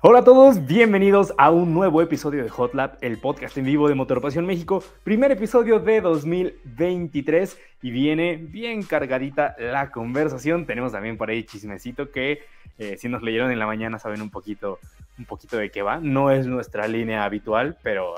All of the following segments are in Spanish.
Hola a todos, bienvenidos a un nuevo episodio de Hot Lab, el podcast en vivo de Motor Pasión México, primer episodio de 2023 y viene bien cargadita la conversación. Tenemos también por ahí chismecito que eh, si nos leyeron en la mañana saben un poquito, un poquito de qué va. No es nuestra línea habitual, pero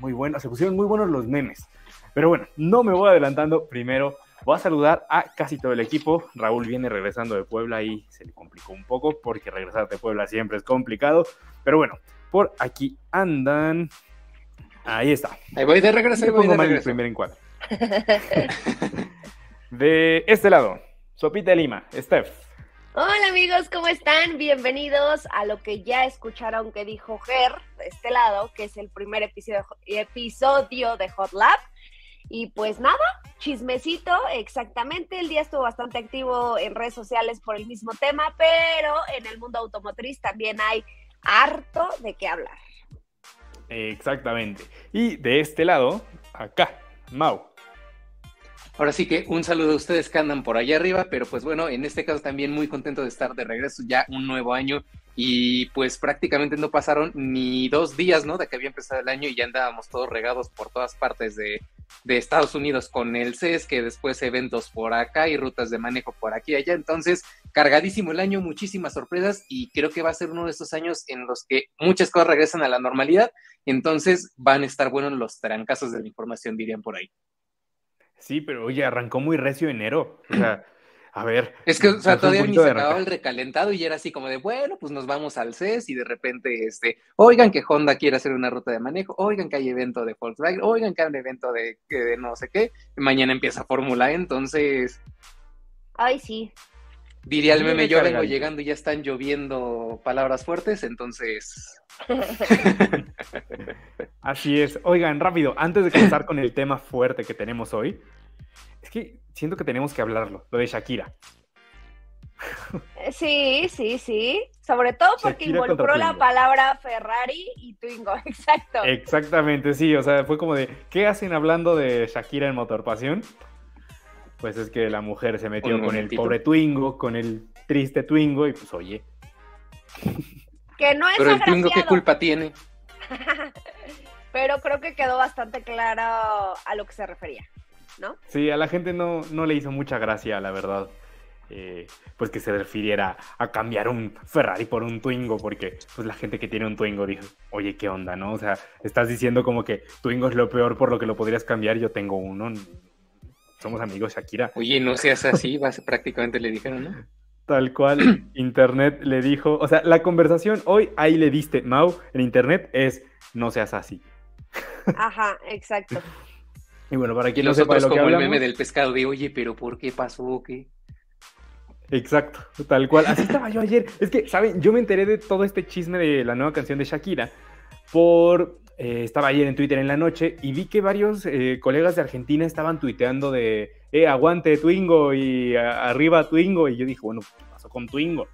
muy se pusieron muy buenos los memes. Pero bueno, no me voy adelantando. Primero voy a saludar a casi todo el equipo. Raúl viene regresando de Puebla y se le complicó un poco porque regresar de Puebla siempre es complicado. Pero bueno, por aquí andan. Ahí está. Ahí voy de regreso. Ahí voy de regreso. el primer encuadre. de este lado, Sopita de Lima, Steph. Hola amigos, ¿cómo están? Bienvenidos a lo que ya escucharon que dijo Ger de este lado, que es el primer episodio, episodio de Hot Lab. Y pues nada, chismecito, exactamente. El día estuvo bastante activo en redes sociales por el mismo tema, pero en el mundo automotriz también hay harto de qué hablar. Exactamente. Y de este lado, acá, Mau. Ahora sí que un saludo a ustedes que andan por allá arriba, pero pues bueno, en este caso también muy contento de estar de regreso ya un nuevo año y pues prácticamente no pasaron ni dos días, ¿no? De que había empezado el año y ya andábamos todos regados por todas partes de, de Estados Unidos con el CES, que después eventos por acá y rutas de manejo por aquí y allá. Entonces, cargadísimo el año, muchísimas sorpresas y creo que va a ser uno de estos años en los que muchas cosas regresan a la normalidad. Entonces, van a estar buenos los trancazos de la información, dirían por ahí. Sí, pero oye, arrancó muy recio enero. O sea, a ver. Es que, o sea, todavía ni se acababa el recalentado y era así como de, bueno, pues nos vamos al CES y de repente, este, oigan que Honda quiere hacer una ruta de manejo, oigan que hay evento de Volkswagen, oigan que hay un evento de, de no sé qué, mañana empieza Fórmula E, entonces. Ay, sí. Diría el meme, yo vengo llegando y ya están lloviendo palabras fuertes, entonces. Así es. Oigan, rápido, antes de comenzar con el tema fuerte que tenemos hoy, es que siento que tenemos que hablarlo, lo de Shakira. Eh, sí, sí, sí. Sobre todo porque involucró la palabra Ferrari y Twingo, exacto. Exactamente, sí. O sea, fue como de, ¿qué hacen hablando de Shakira en Motorpasión? Pues es que la mujer se metió con el pobre Twingo, con el triste Twingo, y pues oye. Que no es Pero el Twingo, ¿qué culpa tiene? Pero creo que quedó bastante claro a lo que se refería. ¿No? Sí, a la gente no, no le hizo mucha gracia, la verdad. Eh, pues que se refiriera a cambiar un Ferrari por un Twingo, porque pues la gente que tiene un Twingo dijo, oye, ¿qué onda, no? O sea, estás diciendo como que Twingo es lo peor por lo que lo podrías cambiar, yo tengo uno, somos amigos, Shakira. Oye, no seas así, prácticamente le dijeron, ¿no? Tal cual, Internet le dijo, o sea, la conversación hoy, ahí le diste, Mau, en Internet es, no seas así. Ajá, exacto. Y bueno, para quien no sepa de lo que como el meme del pescado de, oye, pero ¿por qué pasó? ¿Qué? Exacto, tal cual. Así estaba yo ayer. Es que, ¿saben? Yo me enteré de todo este chisme de la nueva canción de Shakira por... Eh, estaba ayer en Twitter en la noche y vi que varios eh, colegas de Argentina estaban tuiteando de, eh, aguante Twingo y arriba Twingo. Y yo dije, bueno, ¿qué pasó con Twingo?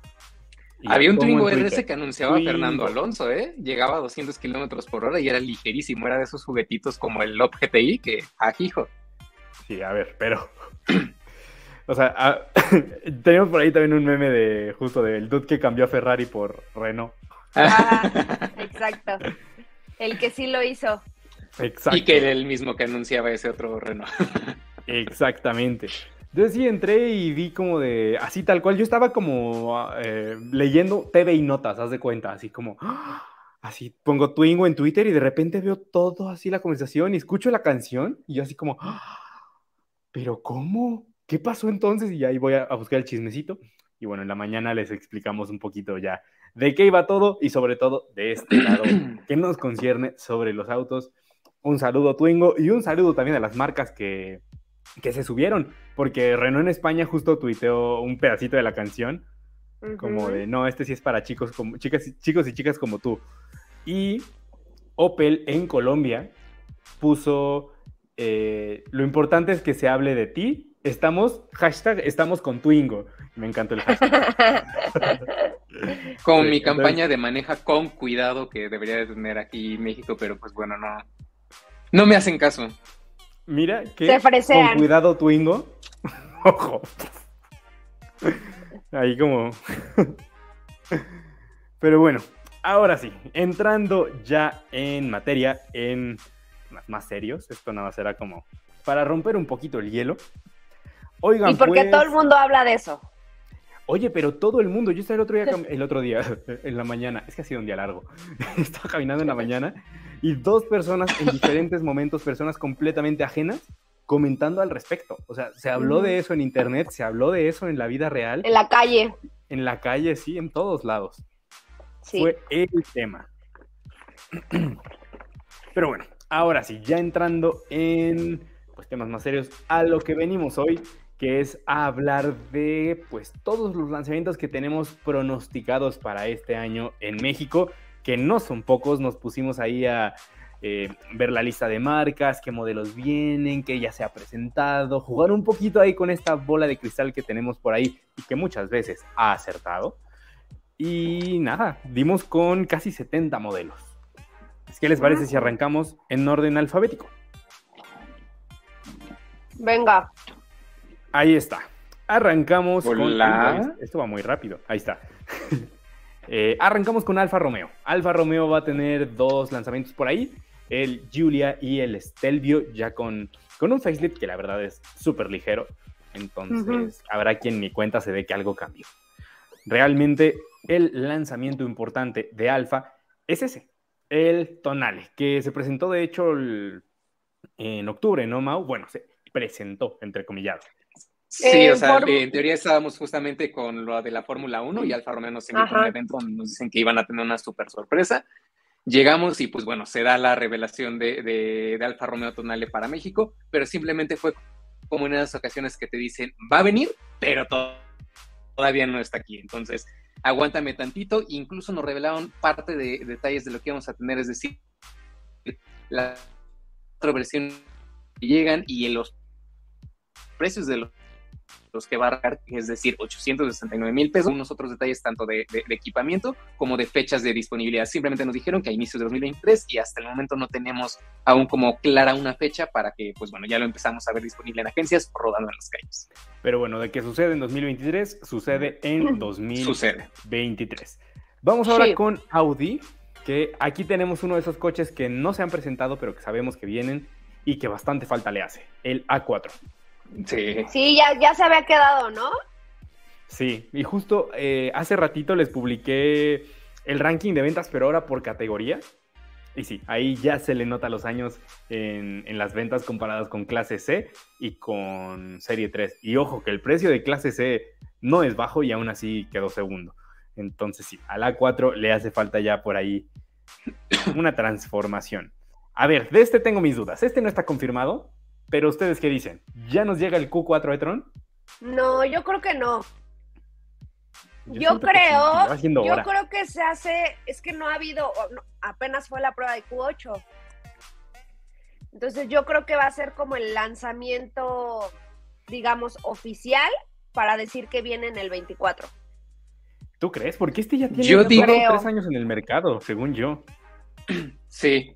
Había un Twingo RS que anunciaba Fernando Alonso, ¿eh? Llegaba a 200 kilómetros por hora y era ligerísimo. Era de esos juguetitos como el Lop GTI que, ajijo. Ah, sí, a ver, pero. o sea, ah, tenemos por ahí también un meme de justo del dude que cambió a Ferrari por Renault. exacto. El que sí lo hizo. Exacto. Y que era el mismo que anunciaba ese otro Renault. Exactamente. Entonces sí entré y vi como de, así tal cual, yo estaba como eh, leyendo TV y notas, haz de cuenta, así como, así pongo Twingo en Twitter y de repente veo todo así la conversación y escucho la canción y yo así como, pero ¿cómo? ¿Qué pasó entonces? Y ahí voy a, buscar el chismecito y bueno, en la mañana les explicamos un poquito ya de qué iba todo y sobre todo de este lado que nos concierne sobre los autos. Un saludo Twingo y un saludo también a las marcas que que se subieron, porque Renault en España justo tuiteó un pedacito de la canción, como de, no, este sí es para chicos, como, chicas, chicos y chicas como tú. Y Opel en Colombia puso, eh, lo importante es que se hable de ti, estamos, hashtag, estamos con Twingo. Me encantó el hashtag. Con mi campaña de maneja con cuidado que debería de tener aquí México, pero pues bueno, no, no me hacen caso. Mira que con cuidado Twingo. Ojo. Ahí como. Pero bueno, ahora sí, entrando ya en materia, en más, más serios, esto nada será como para romper un poquito el hielo. Oigan, y porque todo el pues mundo habla de eso. Oye, pero todo el mundo, yo estaba el otro día, el otro día, en la mañana, es que ha sido un día largo, estaba caminando en la mañana y dos personas en diferentes momentos, personas completamente ajenas, comentando al respecto. O sea, se habló de eso en internet, se habló de eso en la vida real. En la calle. En la calle, sí, en todos lados. Sí. Fue el tema. Pero bueno, ahora sí, ya entrando en pues, temas más serios, a lo que venimos hoy, que es a hablar de pues todos los lanzamientos que tenemos pronosticados para este año en México, que no son pocos, nos pusimos ahí a eh, ver la lista de marcas, qué modelos vienen, qué ya se ha presentado, jugar un poquito ahí con esta bola de cristal que tenemos por ahí y que muchas veces ha acertado. Y nada, dimos con casi 70 modelos. ¿Qué les parece si arrancamos en orden alfabético? Venga. Ahí está. Arrancamos con. Esto va muy rápido. Ahí está. Eh, arrancamos con Alfa Romeo. Alfa Romeo va a tener dos lanzamientos por ahí: el Giulia y el Stelvio, ya con, con un facelift que la verdad es súper ligero. Entonces, habrá quien ni cuenta se dé que algo cambió. Realmente, el lanzamiento importante de Alfa es ese: el Tonale, que se presentó de hecho en octubre, ¿no, Mau? Bueno, se presentó, entre comillas. Sí, eh, o sea, en teoría estábamos justamente con lo de la Fórmula 1 y Alfa Romeo nos invitó a un evento donde nos dicen que iban a tener una súper sorpresa. Llegamos y pues bueno, se da la revelación de, de, de, Alfa Romeo Tonale para México, pero simplemente fue como en esas ocasiones que te dicen, va a venir, pero todavía no está aquí. Entonces, aguántame tantito. Incluso nos revelaron parte de, de detalles de lo que vamos a tener, es decir, la otra versión llegan y en los precios de los los que va a dar, es decir, 869 mil pesos, unos otros detalles tanto de, equipamiento como de fechas de disponibilidad. Simplemente nos dijeron que a inicios de 2023 y hasta el momento no tenemos aún como clara una fecha para que, pues bueno, ya lo empezamos a ver disponible en agencias rodando en las calles. Pero bueno, de que sucede en 2023, sucede en 2023. Vamos ahora con Audi, que aquí tenemos uno de esos coches que no se han presentado, pero que sabemos que vienen y que bastante falta le hace, el A4. Sí. Sí, ya, ya se había quedado, ¿no? Sí, y justo eh, hace ratito les publiqué el ranking de ventas, pero ahora por categoría. Y sí, ahí ya se le nota los años en, en, las ventas comparadas con clase C y con serie 3. Y ojo, que el precio de clase C no es bajo y aún así quedó segundo. Entonces sí, a la 4 le hace falta ya por ahí una transformación. A ver, de este tengo mis dudas. Este no está confirmado, pero ustedes qué dicen? ¿Ya nos llega el Q4 de Tron? No, yo creo que no. Yo, creo, yo creo que se hace, es que no ha habido, apenas fue la prueba de Q8. Entonces yo creo que va a ser como el lanzamiento, digamos, oficial para decir que viene en el 24. ¿Tú crees? Porque este ya tiene tres años en el mercado, según yo. Sí,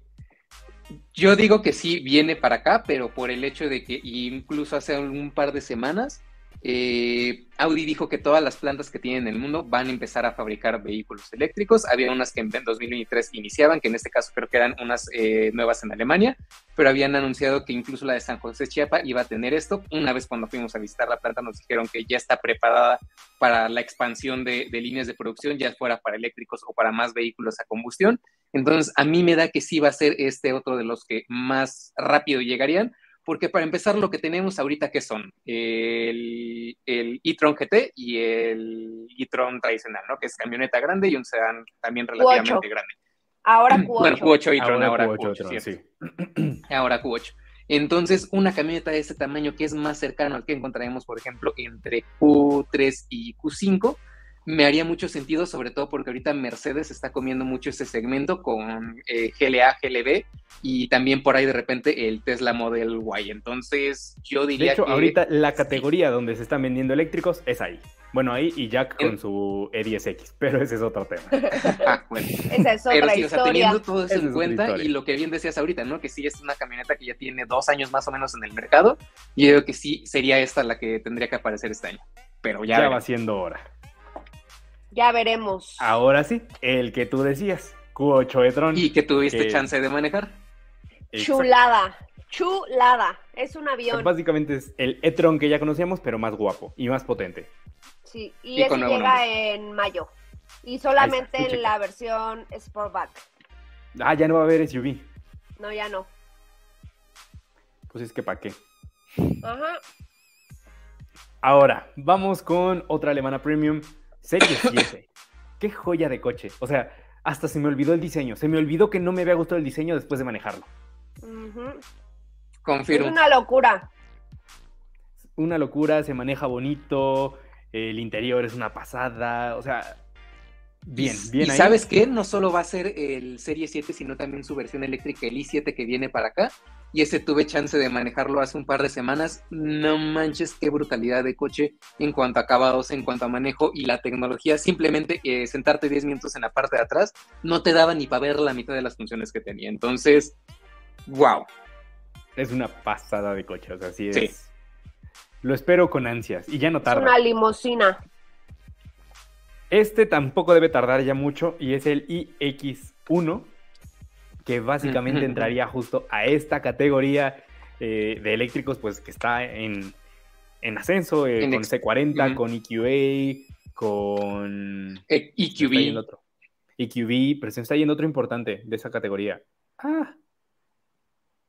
yo digo que sí viene para acá, pero por el hecho de que incluso hace un par de semanas eh, Audi dijo que todas las plantas que tienen en el mundo van a empezar a fabricar vehículos eléctricos. Había unas que en 2023 iniciaban, que en este caso creo que eran unas eh, nuevas en Alemania, pero habían anunciado que incluso la de San José Chiapa iba a tener esto. Una vez cuando fuimos a visitar la planta nos dijeron que ya está preparada para la expansión de, de líneas de producción, ya fuera para eléctricos o para más vehículos a combustión. Entonces a mí me da que sí va a ser este otro de los que más rápido llegarían porque para empezar lo que tenemos ahorita que son el, el e-tron GT y el e-tron tradicional, ¿no? Que es camioneta grande y un sedán también relativamente grande. Ahora Q8. Bueno, Q8 e-tron, ahora, Q8, sí. Ahora Q8. Entonces, una camioneta de este tamaño que es más cercano al que encontraremos, por ejemplo, entre Q3 y Q5, me haría mucho sentido, sobre todo porque ahorita Mercedes está comiendo mucho ese segmento con eh, GLA, GLB y también por ahí de repente el Tesla Model Y. Entonces, yo diría de hecho, ahorita la categoría donde se están vendiendo eléctricos es ahí. Bueno, ahí y Jack con su E10X, pero ese es otro tema. ah, bueno. Esa es otra pero sí, o sea, teniendo todo eso en cuenta y lo que bien decías ahorita, ¿no? Que sí es una camioneta que ya tiene dos años más o menos en el mercado, yo creo que sí sería esta la que tendría que aparecer este año. Pero ya, ya va siendo hora. Ya veremos. Ahora sí, el que tú decías, Q8 e-tron. Y que tuviste que- chance de manejar. Exacto. Chulada, chulada. Es un avión. Básicamente es el e-tron que ya conocíamos, pero más guapo y más potente. Sí, y, Y ese llega nombre. en mayo. Y solamente en la versión Sportback. Ah, ya no va a haber SUV. No, ya no. Pues es que para qué. Ajá. Ahora, vamos con otra alemana premium, Serie 7. Qué joya de coche. O sea, hasta se me olvidó el diseño. Se me olvidó que no me había gustado el diseño después de manejarlo. Ujú. Es Confirmo. una locura. Una locura, se maneja bonito, el interior es una pasada. O sea, bien, bien ¿Y ahí. sabes qué? No solo va a ser el Serie 7, sino también su versión eléctrica, el i7 que viene para acá. Y ese tuve chance de manejarlo hace un par de semanas. No manches, qué brutalidad de coche en cuanto a acabados, en cuanto a manejo y la tecnología. Simplemente eh, sentarte 10 minutos en la parte de atrás no te daba ni para ver la mitad de las funciones que tenía. Entonces, wow. Es una pasada de coche. O sea, sí es. Sí. Lo espero con ansias y ya no Es tarda. una limusina. Este tampoco debe tardar ya mucho y es el iX1, que básicamente entraría justo a esta categoría eh, de eléctricos, pues que está en, en ascenso, eh, En con ex- C40, Ujú. con EQA, con... Eh, se me está yendo EQB. otro. EQB, pero se me está yendo otro importante de esa categoría. Ah,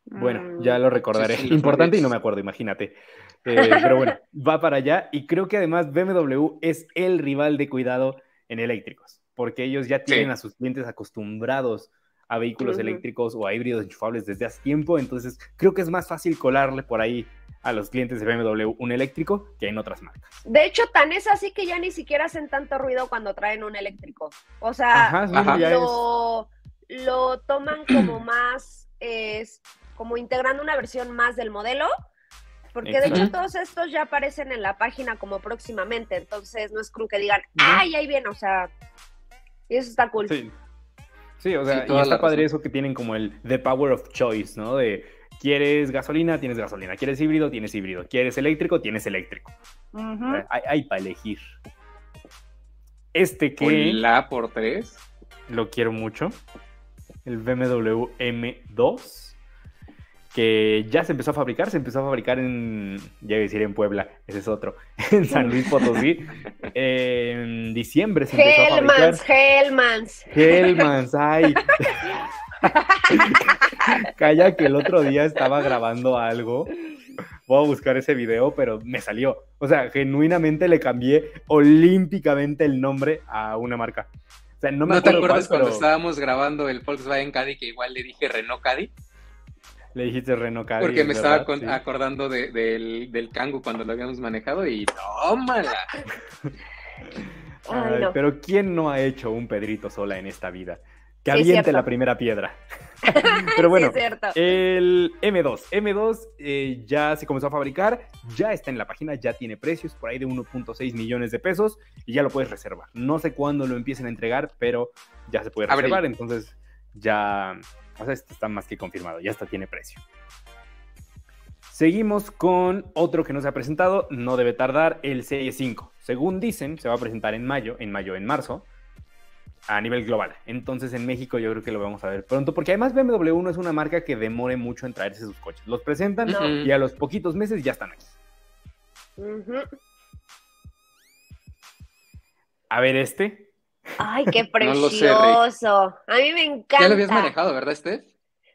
bueno, Mm, ya lo recordaré. sí, sí, los Importante y no me acuerdo, imagínate. Eh, pero bueno, va para allá y creo que además BMW es el rival de cuidado en eléctricos, porque ellos ya tienen Sí. a sus clientes acostumbrados a vehículos Ujú. eléctricos o a híbridos enchufables desde hace tiempo, entonces creo que es más fácil colarle por ahí a los clientes de BMW un eléctrico que en otras marcas. De hecho, tan es así que ya ni siquiera hacen tanto ruido cuando traen un eléctrico. O sea, Ajá, sí, ajá. ya es- lo, lo toman como más, es, como integrando una versión más del modelo, porque de hecho todos estos ya aparecen en la página como próximamente, entonces no es como que digan, ay, ahí viene, o sea, y eso está cool. Sí. Sí, o sea, Sí, y está padre razón. eso que tienen como el the power of choice, ¿no? De quieres gasolina, tienes gasolina, quieres híbrido, tienes híbrido, quieres eléctrico, tienes eléctrico. Hay para elegir. Este que La por 3. lo quiero mucho, el BMW M2, que ya se empezó a fabricar, se empezó a fabricar en, ya iba a decir en Puebla, ese es otro, en San Luis Potosí. En diciembre se empezó a fabricar. Hellmans, Hellmans. Hellmans, ay. Calla que el otro día estaba grabando algo. Voy a buscar ese video, pero me salió. O sea, genuinamente le cambié olímpicamente el nombre a una marca. O sea, no me ¿No, te acuerdas cuál, cuando pero estábamos grabando el Volkswagen Caddy que igual le dije Renault Caddy? Le dijiste Caddy, Porque me es estaba verdad, con- sí. acordando de- del, del Kangoo cuando lo habíamos manejado y tómala. Ay, Ay, no. Pero ¿quién no ha hecho un Pedrito sola en esta vida? Que Sí, aviente cierto. la primera piedra. pero bueno, Sí. El M2. M2 eh, ya se comenzó a fabricar, ya está en la página, ya tiene precios por ahí de 1.6 millones de pesos y ya lo puedes reservar. No sé cuándo lo empiecen a entregar, pero ya se puede Abril. reservar, entonces ya, o sea, esto está más que confirmado, ya hasta tiene precio. Seguimos con otro que no se ha presentado, no debe tardar, el Serie 5. Según dicen, se va a presentar en mayo, en mayo, en marzo, a nivel global. Entonces en México yo creo que lo vamos a ver pronto, porque además BMW no es una marca que demore mucho en traerse sus coches. Los presentan No. y a los poquitos meses ya están aquí. A ver este. Ay, qué No lo sé, precioso. a mí me encanta. Ya lo habías manejado, ¿verdad, Steph?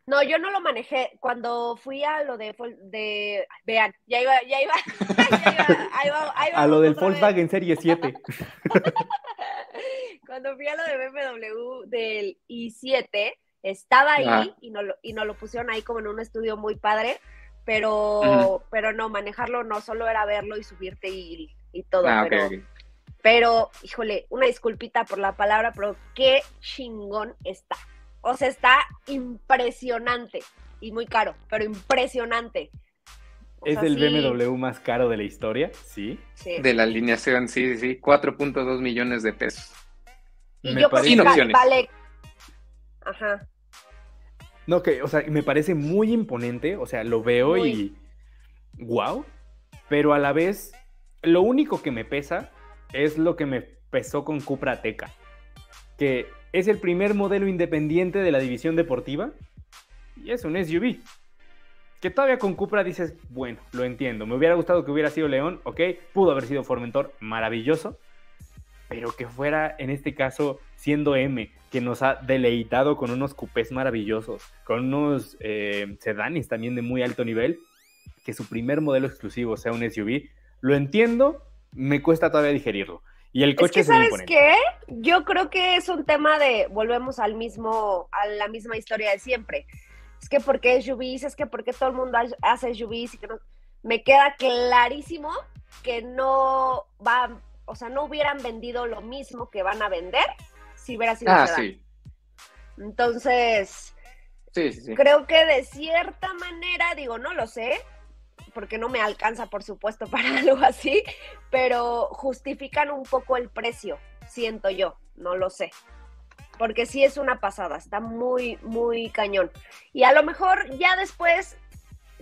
No, yo no lo manejé. Cuando fui a lo de, de vean, ya iba, ya iba, ya iba, ahí va- ahí A lo del otra vez. Volkswagen Serie 7. Cuando fui a lo de BMW del i7, estaba ahí Ah. y nos lo, y nos lo pusieron ahí como en un estudio muy padre, pero, pero no, manejarlo no, solo era verlo y subirte y, y todo, Ah, pero, ok. Pero, híjole, una disculpita por la palabra, pero qué chingón está. O sea, está impresionante y muy caro, pero impresionante. O Es sea, el sí, BMW más caro de la historia, sí. sí. De la alineación, sí, sí, sí. 4.2 millones de pesos. Y Me yo creo parece- que Sin opciones. vale. Ajá. No, que, o sea, me parece muy imponente, o sea, lo veo y wow, pero a la vez, lo único que me pesa es lo que me empezó con Cupra Ateca, que es el primer modelo independiente de la división deportiva y es un SUV. Que todavía con Cupra dices, bueno, lo entiendo. Me hubiera gustado que hubiera sido León, ok. Pudo haber sido Formentor, maravilloso. Pero que fuera, en este caso, siendo M, que nos ha deleitado con unos cupés maravillosos, con unos eh, sedanes también de muy alto nivel, que su primer modelo exclusivo sea un SUV, lo entiendo, me cuesta todavía digerirlo. Y el coche es que, ¿sabes qué? Yo creo que es un tema de, volvemos al mismo, a la misma historia de siempre es que porque es SUVs, es que porque todo el mundo hace SUVs y que no, me queda clarísimo que no va, o sea, no hubieran vendido lo mismo que van a vender si hubiera sido ah, sí. Entonces, sí, sí, creo que de cierta manera, digo, no lo sé, porque no me alcanza, por supuesto, para algo así, pero justifican un poco el precio, siento yo, no lo sé porque sí es una pasada, está muy, muy cañón. Y a lo mejor ya después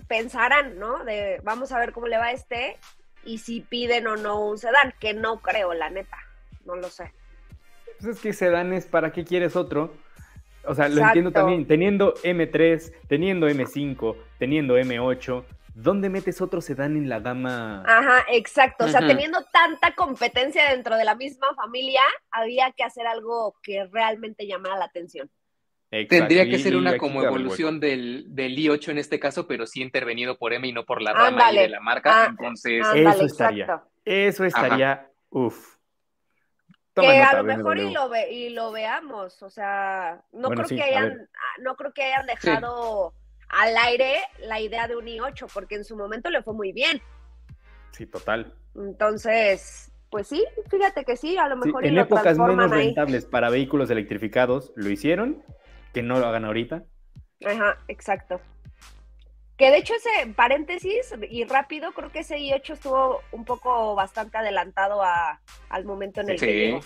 pensarán, ¿no? De vamos a ver cómo le va a este y si piden o no un sedán, que no creo, la neta, no lo sé. Pues es que sedán es para qué quieres otro. O sea, lo entiendo también, teniendo M3, teniendo M5, teniendo M8, ¿dónde metes otro sedán en la gama? Ajá, exacto. O sea, teniendo tanta competencia dentro de la misma familia, había que hacer algo que realmente llamara la atención. Tendría que ser una como evolución del, del, i8 en este caso, pero sí intervenido por M y no por la rama de la marca. Ah, entonces, eso estaría. Eso estaría, uff. Que a lo mejor y lo, ve, y lo veamos, o sea, no creo que hayan, no creo que hayan dejado al aire la idea de un i8, porque en su momento le fue muy bien. Sí, total. Entonces, pues sí, fíjate que sí, a lo mejor. en épocas menos rentables para vehículos electrificados lo hicieron, que no lo hagan ahorita. Ajá, exacto. Que de hecho ese paréntesis y rápido, creo que ese i8 estuvo un poco bastante adelantado al momento en el que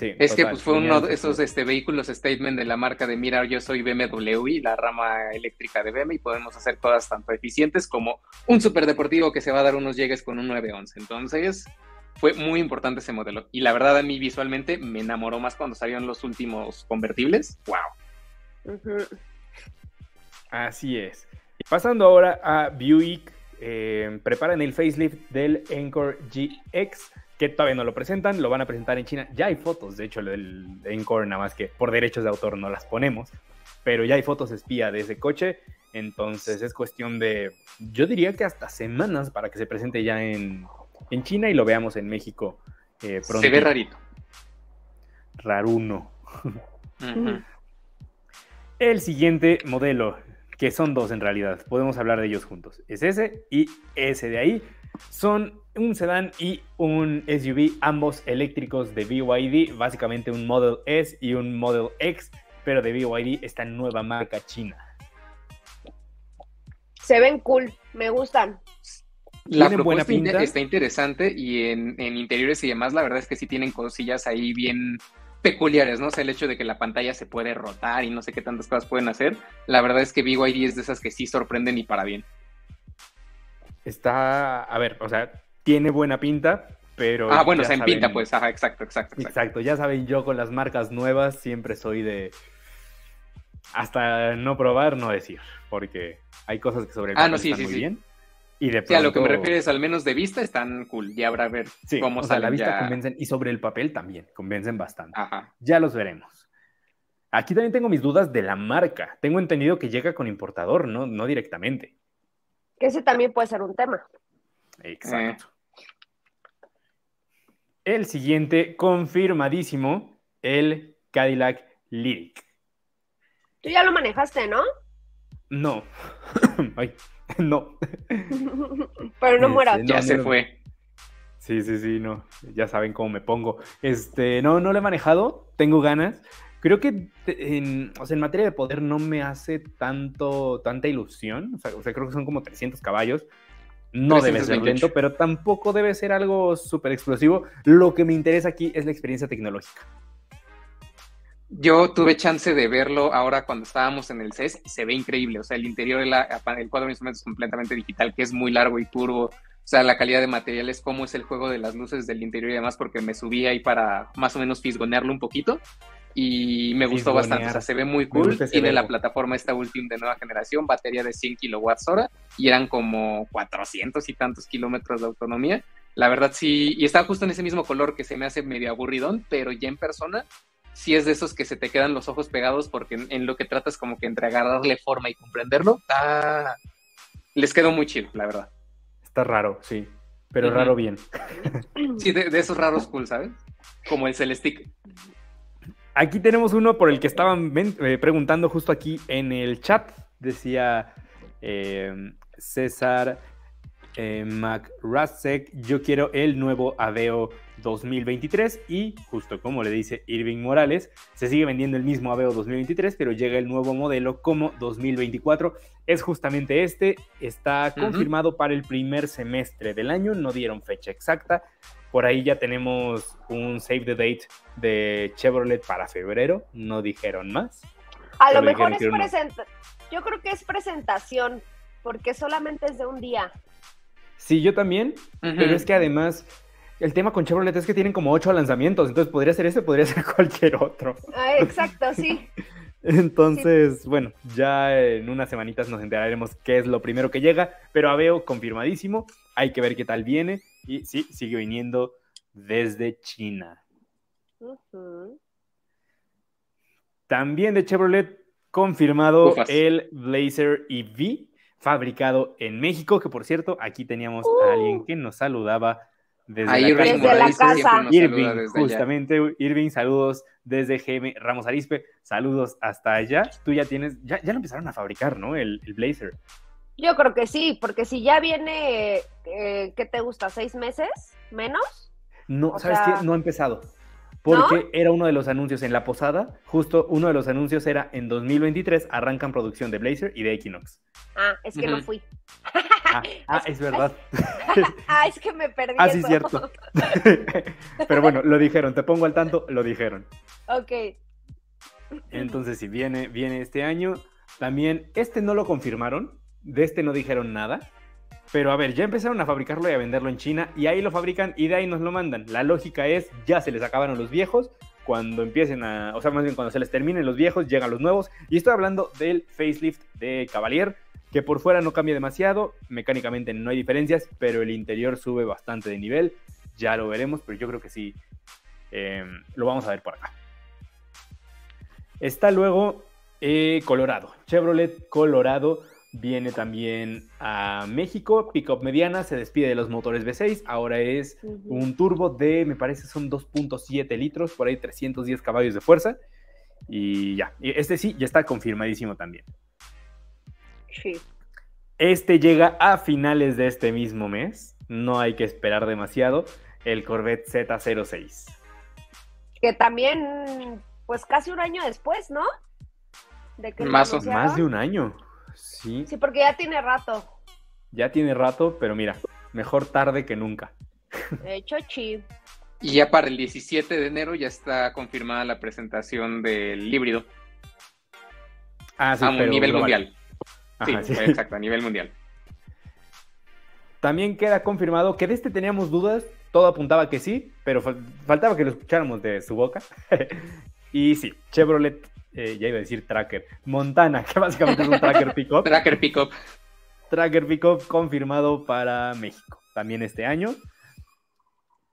es que pues, fue uno de esos este, vehículos statement de la marca de mira, yo soy BMW y la rama eléctrica de BMW y podemos hacer cosas tanto eficientes como un superdeportivo que se va a dar unos llegues con un 911. Entonces fue muy importante ese modelo. Y la verdad a mí visualmente me enamoró más cuando salieron los últimos convertibles. ¡Wow! Así es. Pasando ahora a Buick, eh, preparan el facelift del Encore GX que todavía no lo presentan, lo van a presentar en China. Ya hay fotos, de hecho, del Encore, nada más que por derechos de autor no las ponemos, pero ya hay fotos espía de ese coche, entonces es cuestión de, yo diría que hasta semanas para que se presente ya en, China y lo veamos en México eh, pronto. Se ve rarito. Raruno. El siguiente modelo, que son dos en realidad, podemos hablar de ellos juntos, es ese y ese de ahí. Son un sedán y un SUV, ambos eléctricos de BYD, básicamente un Model S y un Model X, pero de BYD, esta nueva marca china. Se ven cool, me gustan. La propuesta está interesante y en, interiores y demás, la verdad es que sí tienen cosillas ahí bien peculiares, ¿no? O sea, el hecho de que la pantalla se puede rotar y no sé qué tantas cosas pueden hacer. La verdad es que BYD es de esas que sí sorprenden y para bien. Está, a ver, o sea, tiene buena pinta, pero... Ah, bueno, se en pinta, pues, ajá, exacto, exacto, exacto. ya saben, yo con las marcas nuevas siempre soy de... Hasta no probar, no decir, porque hay cosas que sobre el ah, no, sí, están muy bien. Y de pronto... Sí, a lo que me refieres, al menos de vista, están cool. Ya habrá ver cómo o sea, la vista convencen y sobre el papel también convencen bastante. Ajá. Ya los veremos. Aquí también tengo mis dudas de la marca. Tengo entendido que llega con importador, no, no directamente. Que ese también puede ser un tema. Exacto. El siguiente, confirmadísimo, el Cadillac Lyric. Tú ya lo manejaste, ¿no? No. Ay, no. Pero no este, muera. ya se fue. Sí, sí, sí, no. Ya saben cómo me pongo. Este, no, no lo he manejado. Tengo ganas. Creo que en, o sea, en materia de poder no me hace tanto, tanta ilusión. O sea, o sea, creo que son como 300 caballos. No debe ser lento, pero tampoco debe ser algo súper explosivo. Lo que me interesa aquí es la experiencia tecnológica. Yo tuve chance de verlo ahora cuando estábamos en el CES y se ve increíble. O sea, el interior, el cuadro de instrumentos es completamente digital, que es muy largo y curvo. O sea, la calidad de materiales, cómo es el juego de las luces del interior y demás, porque me subí ahí para más o menos fisgonearlo un poquito. Y me gustó bastante, o sea, se ve muy cool. Tiene la plataforma esta última de nueva generación, batería de 100 kilowatts hora, y eran como 400 y tantos kilómetros de autonomía. La verdad sí, y está justo en ese mismo color que se me hace medio aburridón, pero ya en persona sí es de esos que se te quedan los ojos pegados porque en, lo que tratas como que entre agarrarle forma y comprenderlo, les quedó muy chido, la verdad. Está raro, sí. Pero raro bien. Sí, de, esos raros cool, ¿sabes? Como el Celestic. Aquí tenemos uno por el que estaban eh, preguntando justo aquí en el chat. Decía eh, César eh, yo quiero el nuevo Aveo 2023 y justo como le dice Irving Morales, se sigue vendiendo el mismo Aveo 2023, pero llega el nuevo modelo como 2024. Es justamente este, está confirmado para el primer semestre del año, no dieron fecha exacta. Por ahí ya tenemos un save the date de Chevrolet para febrero, no dijeron más. A lo mejor es presentación, yo creo que es presentación, porque solamente es de un día. Sí, yo también, pero es que además el tema con Chevrolet es que tienen como ocho lanzamientos, entonces podría ser este, podría ser cualquier otro. Ah, exacto, sí. entonces, bueno, ya en unas semanitas nos enteraremos qué es lo primero que llega, pero Aveo confirmadísimo, hay que ver qué tal viene y sí, sigue viniendo desde China. También de Chevrolet confirmado el Blazer EV fabricado en México, que por cierto, aquí teníamos a alguien uh. que nos saludaba desde, la, casa. Irving, justamente, Irving, saludos desde GM Ramos Arispe, saludos hasta allá. Tú ya tienes, ya, ya lo empezaron a fabricar, ¿no? El, Blazer. Yo creo que sí, porque si ya viene, eh, ¿qué te gusta? ¿Seis meses? ¿Menos? No, ¿sabes qué? No ha empezado porque era uno de los anuncios en la posada, justo uno de los anuncios era en 2023 arrancan producción de Blazer y de Equinox. Ah, es que no fui. Ah, ah es verdad. ah, es que me perdí. Ah, sí, cierto. Pero bueno, lo dijeron, te pongo al tanto, lo dijeron. Ok. Entonces, si viene, viene este año, también este no lo confirmaron, de este no dijeron nada, pero a ver, ya empezaron a fabricarlo y a venderlo en China y ahí lo fabrican y de ahí nos lo mandan. La lógica es, ya se les acabaron los viejos, cuando empiecen a, o sea, más bien cuando se les terminen los viejos, llegan los nuevos. Y estoy hablando del facelift de Cavalier, que por fuera no cambia demasiado, mecánicamente no hay diferencias, pero el interior sube bastante de nivel. Ya lo veremos, pero yo creo que sí, em, lo vamos a ver por acá. Está luego eh, Colorado, Chevrolet Colorado Viene también a México, pickup mediana, se despide de los motores V6, ahora es un turbo de, me parece, son 2.7 litros, por ahí 310 caballos de fuerza. Y ya, este sí, ya está confirmadísimo también. Sí. Este llega a finales de este mismo mes, no hay que esperar demasiado, el Corvette Z06. Que también, pues casi un año después, ¿no? De que más, más de un año. Sí. Sí, porque ya tiene rato. Ya tiene rato, pero mira, mejor tarde que nunca. Hecho chi. Y ya para el 17 de enero ya está confirmada la presentación del híbrido. Ah, sí, a nivel mundial. sí, exacto, a nivel mundial. También queda confirmado que de este teníamos dudas, todo apuntaba que sí, pero faltaba que lo escucháramos de su boca. y sí, Chevrolet eh, ya iba a decir tracker, Montana, que básicamente es un tracker pickup. tracker pickup. Tracker pickup confirmado para México, también este año.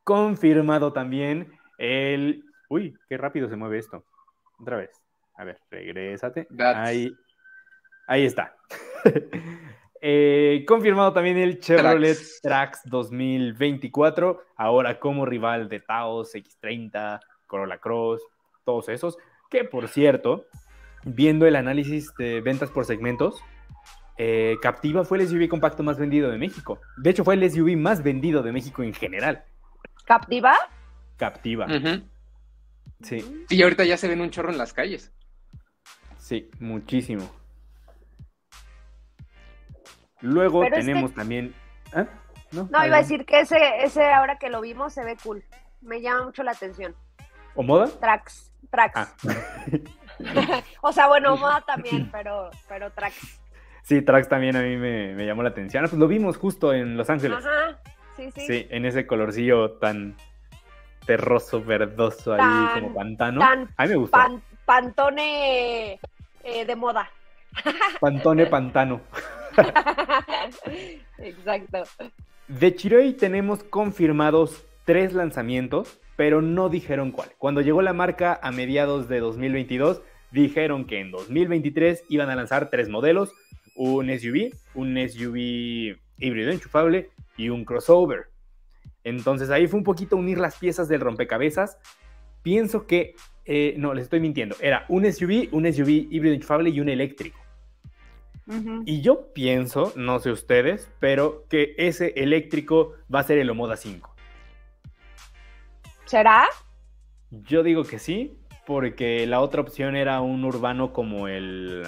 Confirmado también el... Uy, qué rápido se mueve esto. Otra vez. A ver, regrésate. Ahí, ahí está. Eh, confirmado también el Chevrolet Trax. 2024, ahora como rival de Taos, X30, Corolla Cross, todos esos. Que por cierto, viendo el análisis de ventas por segmentos, eh, Captiva fue el SUV compacto más vendido de México. De hecho, fue el SUV más vendido de México en general. ¿Captiva? Captiva. Sí. Y ahorita ya se ven un chorro en las calles. Sí, muchísimo. Luego tenemos también. ¿Ah? No, iba a decir que ese, ese ahora que lo vimos se ve cool. Me llama mucho la atención. ¿O moda? Trax. Ah. o sea, bueno, moda también, pero, pero Trax. Sí, Trax también a mí me, me llamó la atención. Ah, pues lo vimos justo en Los Ángeles. Ajá, sí, sí. Sí, en ese colorcillo tan terroso, verdoso ahí como pantano. tan a mí me gusta. Pan- Pantone eh, de moda. Pantone pantano. Exacto. De Chiroi tenemos confirmados tres lanzamientos, pero no dijeron cuál. Cuando llegó la marca a mediados de 2022, dijeron que en 2023 iban a lanzar tres modelos, un SUV, un SUV híbrido enchufable y un crossover. Entonces ahí fue un poquito unir las piezas del rompecabezas. Pienso que, eh, no, les estoy mintiendo, era un SUV, un SUV híbrido enchufable y un eléctrico. Y yo pienso, no sé ustedes, pero que ese eléctrico va a ser el Omoda 5. ¿Será? Yo digo que sí, porque la otra opción era un urbano como el,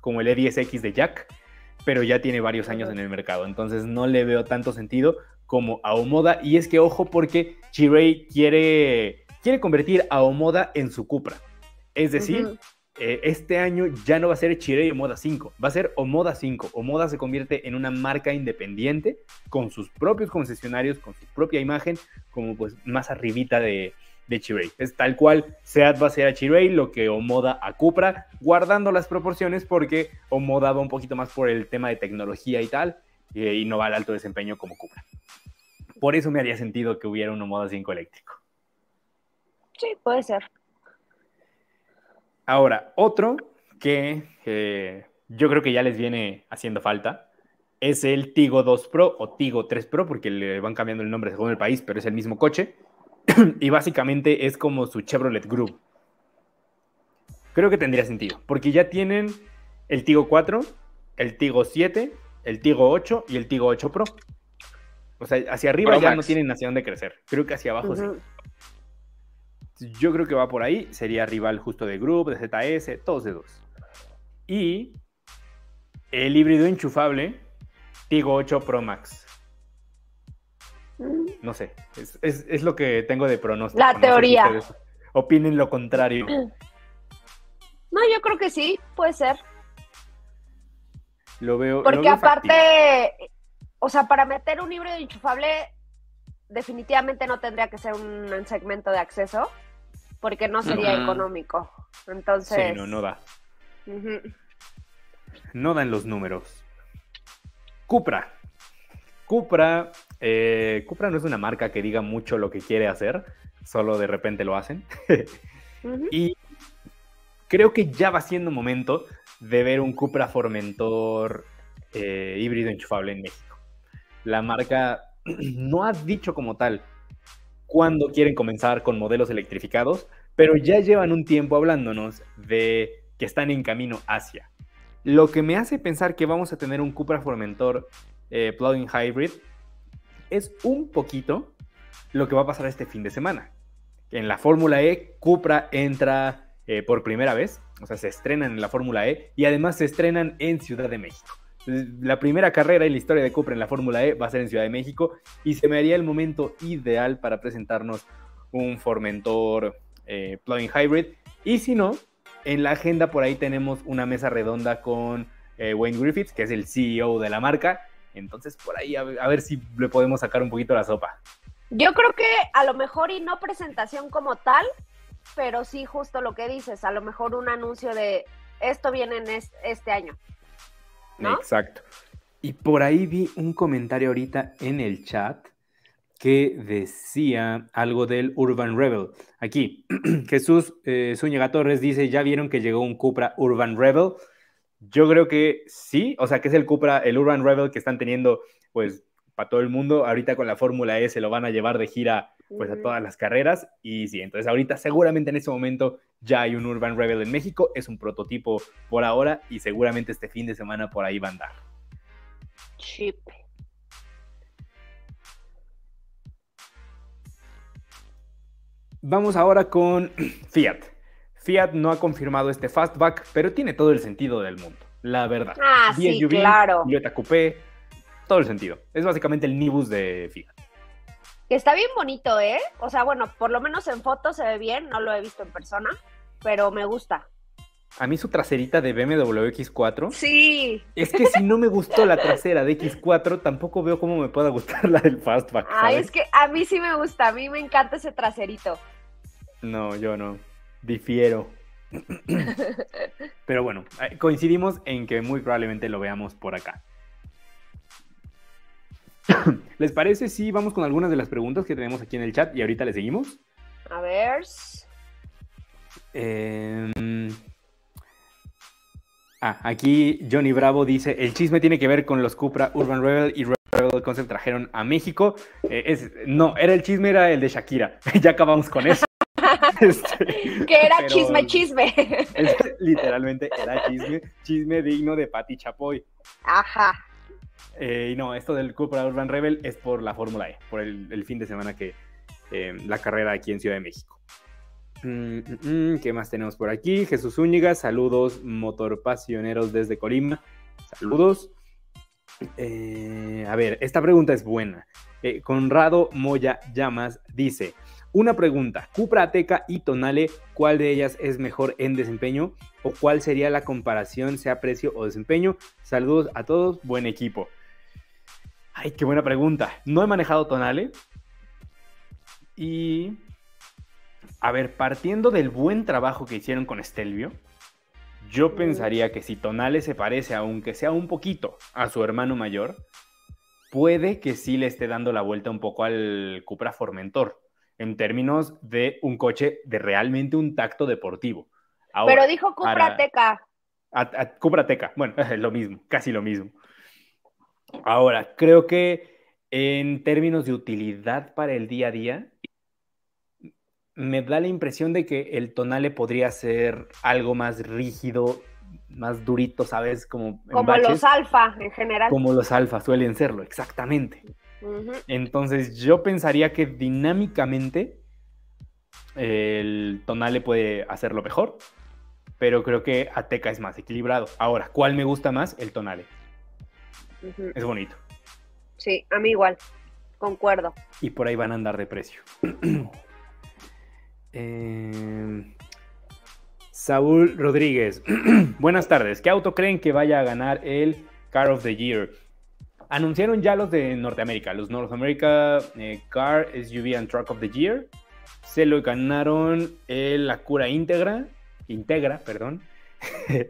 como el E10X de Jack, pero ya tiene varios años en el mercado, entonces no le veo tanto sentido como a Omoda. Y es que ojo porque Chirei quiere, quiere convertir a Omoda en su Cupra. Es decir. Eh, este año ya no va a ser Chirei Omoda 5, va a ser Omoda 5. Omoda se convierte en una marca independiente con sus propios concesionarios, con su propia imagen, como pues más arribita de, de Chirei. Es tal cual Seat va a ser a Chirei lo que Omoda a Cupra, guardando las proporciones porque Omoda va un poquito más por el tema de tecnología y tal, eh, y no va al alto desempeño como Cupra. Por eso me haría sentido que hubiera un Omoda 5 eléctrico. Sí, puede ser. Ahora, otro que eh, yo creo que ya les viene haciendo falta es el Tigo 2 Pro o Tigo 3 Pro, porque le van cambiando el nombre según el país, pero es el mismo coche. y básicamente es como su Chevrolet Groove. Creo que tendría sentido, porque ya tienen el Tigo 4, el Tigo 7, el Tigo 8 y el Tigo 8 Pro. O sea, hacia arriba Pro ya no tienen hacia dónde crecer. Creo que hacia abajo sí. Yo creo que va por ahí. Sería rival justo de Group, de ZS, todos de dos. Y el híbrido enchufable, Tigo 8 Pro Max. Mm. No sé, es, es- es lo que tengo de pronóstico. La no sé si teoría. opinen lo contrario. No, yo creo que sí, puede ser. Lo veo. lo Porque factible. aparte, o sea, para meter un híbrido enchufable, definitivamente no tendría que ser un segmento de acceso, porque no sería económico. Entonces, Sí, no, no da. No dan los números. Cupra. Cupra. eh, Cupra no es una marca que diga mucho lo que quiere hacer, solo de repente lo hacen. Y creo que ya va siendo momento de ver un Cupra Formentor eh, híbrido enchufable en México. La marca no ha dicho como tal cuándo quieren comenzar con modelos electrificados, pero ya llevan un tiempo hablándonos de que están en camino hacia. Lo que me hace pensar que vamos a tener un Cupra Formentor eh, plug-in hybrid es un poquito lo que va a pasar este fin de semana. En la Fórmula E, Cupra entra eh, por primera vez, o sea, se estrenan en la Fórmula E y además se estrenan en Ciudad de México. La primera carrera en la historia de Cupra en la Fórmula E va a ser en Ciudad de México y se me haría el momento ideal para presentarnos un Formentor eh, plug-in hybrid. Y si no, en la agenda por ahí tenemos una mesa redonda con eh, Wayne Griffiths, que es el CEO de la marca. Entonces por ahí a ver, a ver si le podemos sacar un poquito la sopa. Yo creo que a lo mejor y no presentación como tal, pero sí justo lo que dices, a lo mejor un anuncio de esto viene en es- este año. Exacto. Y por ahí vi un comentario ahorita en el chat que decía algo del Urban Rebel. Aquí, Jesús eh, Zúñiga Torres dice, ¿ya vieron que llegó un Cupra Urban Rebel? Yo creo que sí, o sea, que es el Cupra, el Urban Rebel que están teniendo, pues, para todo el mundo. Ahorita con la Fórmula E se lo van a llevar de gira, pues, a todas las carreras. Y sí, entonces ahorita seguramente en ese momento ya hay un Urban Rebel en México. Es un prototipo por ahora y seguramente este fin de semana por ahí va a andar. Chip. Vamos ahora con Fiat. Fiat no ha confirmado este fastback, pero tiene todo el sentido del mundo, la verdad. Ah, sí, claro. Toyota Coupé, todo el sentido. Es básicamente el Nibus de. Que está bien bonito, ¿eh? O sea, bueno, por lo menos en fotos se ve bien, no lo he visto en persona, pero me gusta. A mí su traserita de BMW X4. Sí. Es que si no me gustó la trasera de X4, tampoco veo cómo me pueda gustar la del Fastback. Ay, es que a mí sí me gusta, a mí me encanta ese traserito. No, yo no. Difiero. Pero bueno, eh, coincidimos en que muy probablemente lo veamos por acá. ¿Les parece si vamos con algunas de las preguntas que tenemos aquí en el chat y ahorita le seguimos? A ver. Eh, Ah, aquí Johnny Bravo dice, el chisme tiene que ver con los Cupra Urban Rebel y Rebel Concept trajeron a México. Eh, es, no, era el chisme, era el de Shakira. ya acabamos con eso. este, que era chisme, chisme. Es, literalmente era chisme, chisme digno de Patti Chapoy. Ajá. Eh, y no, esto del Cupra Urban Rebel es por la Fórmula E, por el, fin de semana que eh, la carrera aquí en Ciudad de México. Mm, mm, ¿Qué más tenemos por aquí? Jesús Úñiga, saludos, motorpasioneros desde Colima. Saludos. Eh, a ver, esta pregunta es buena. Eh, Conrado Moya Llamas dice: Una pregunta, Cupra Ateca y Tonale, ¿cuál de ellas es mejor en desempeño? ¿O cuál sería la comparación, sea precio o desempeño? Saludos a todos, buen equipo. Ay, qué buena pregunta. No he manejado Tonale. Y a ver, partiendo del buen trabajo que hicieron con Stelvio, yo pensaría que si Tonale se parece, aunque sea un poquito, a su hermano mayor, puede que sí le esté dando la vuelta un poco al Cupra Formentor, en términos de un coche de realmente un tacto deportivo. Ahora, Pero dijo Cupra Teca. Cupra Teca, bueno, es lo mismo, casi lo mismo. Ahora, creo que en términos de utilidad para el día a día, me da la impresión de que el tonale podría ser algo más rígido, más durito, ¿sabes? Como, como los alfa en general. Como los alfa suelen serlo, exactamente. Entonces yo pensaría que dinámicamente el tonale puede hacerlo mejor, pero creo que Ateca es más equilibrado. Ahora, ¿cuál me gusta más? El tonale. Es bonito. Sí, a mí igual, concuerdo. Y por ahí van a andar de precio. Eh, Saúl Rodríguez. Buenas tardes. ¿Qué auto creen que vaya a ganar el Car of the Year? Anunciaron ya los de Norteamérica, los North America eh, Car, SUV and Truck of the Year. Se lo ganaron el Acura Integra, Integra, perdón.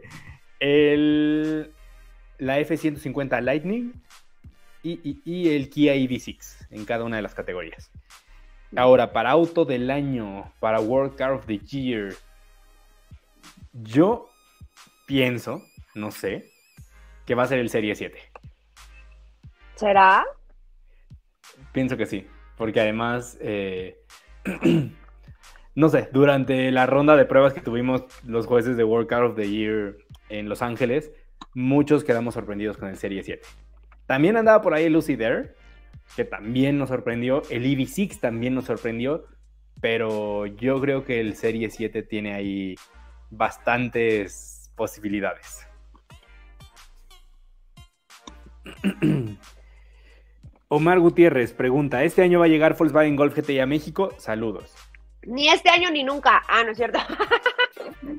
la F-150 Lightning y, y el Kia EV6 en cada una de las categorías. Ahora, para auto del año, para World Car of the Year, yo pienso, no sé, que va a ser el Serie 7. ¿Será? Pienso que sí, porque además, eh, no sé, durante la ronda de pruebas que tuvimos los jueces de Car of the Year en Los Ángeles, muchos quedamos sorprendidos con el Serie 7. También andaba por ahí Lucy Dare, que también nos sorprendió. El EV6 también nos sorprendió. Pero yo creo que el Serie 7 tiene ahí bastantes posibilidades. Omar Gutiérrez pregunta, ¿este año va a llegar Volkswagen Golf GTI a México? Saludos. Ni este año ni nunca. Ah, no es cierto.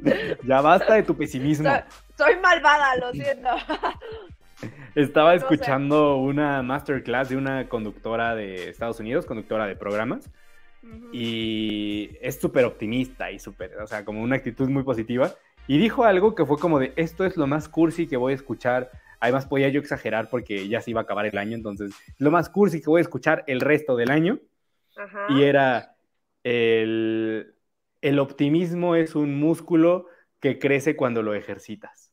ya basta de tu pesimismo. soy malvada, lo siento. Estaba escuchando una masterclass de una conductora de Estados Unidos, conductora de programas, y es súper optimista y súper, o sea, como una actitud muy positiva. Y dijo algo que fue como de, esto es lo más cursi que voy a escuchar. Además, podía yo exagerar porque ya se iba a acabar el año, entonces, lo más cursi que voy a escuchar el resto del año. Y era, el, el optimismo es un músculo que crece cuando lo ejercitas.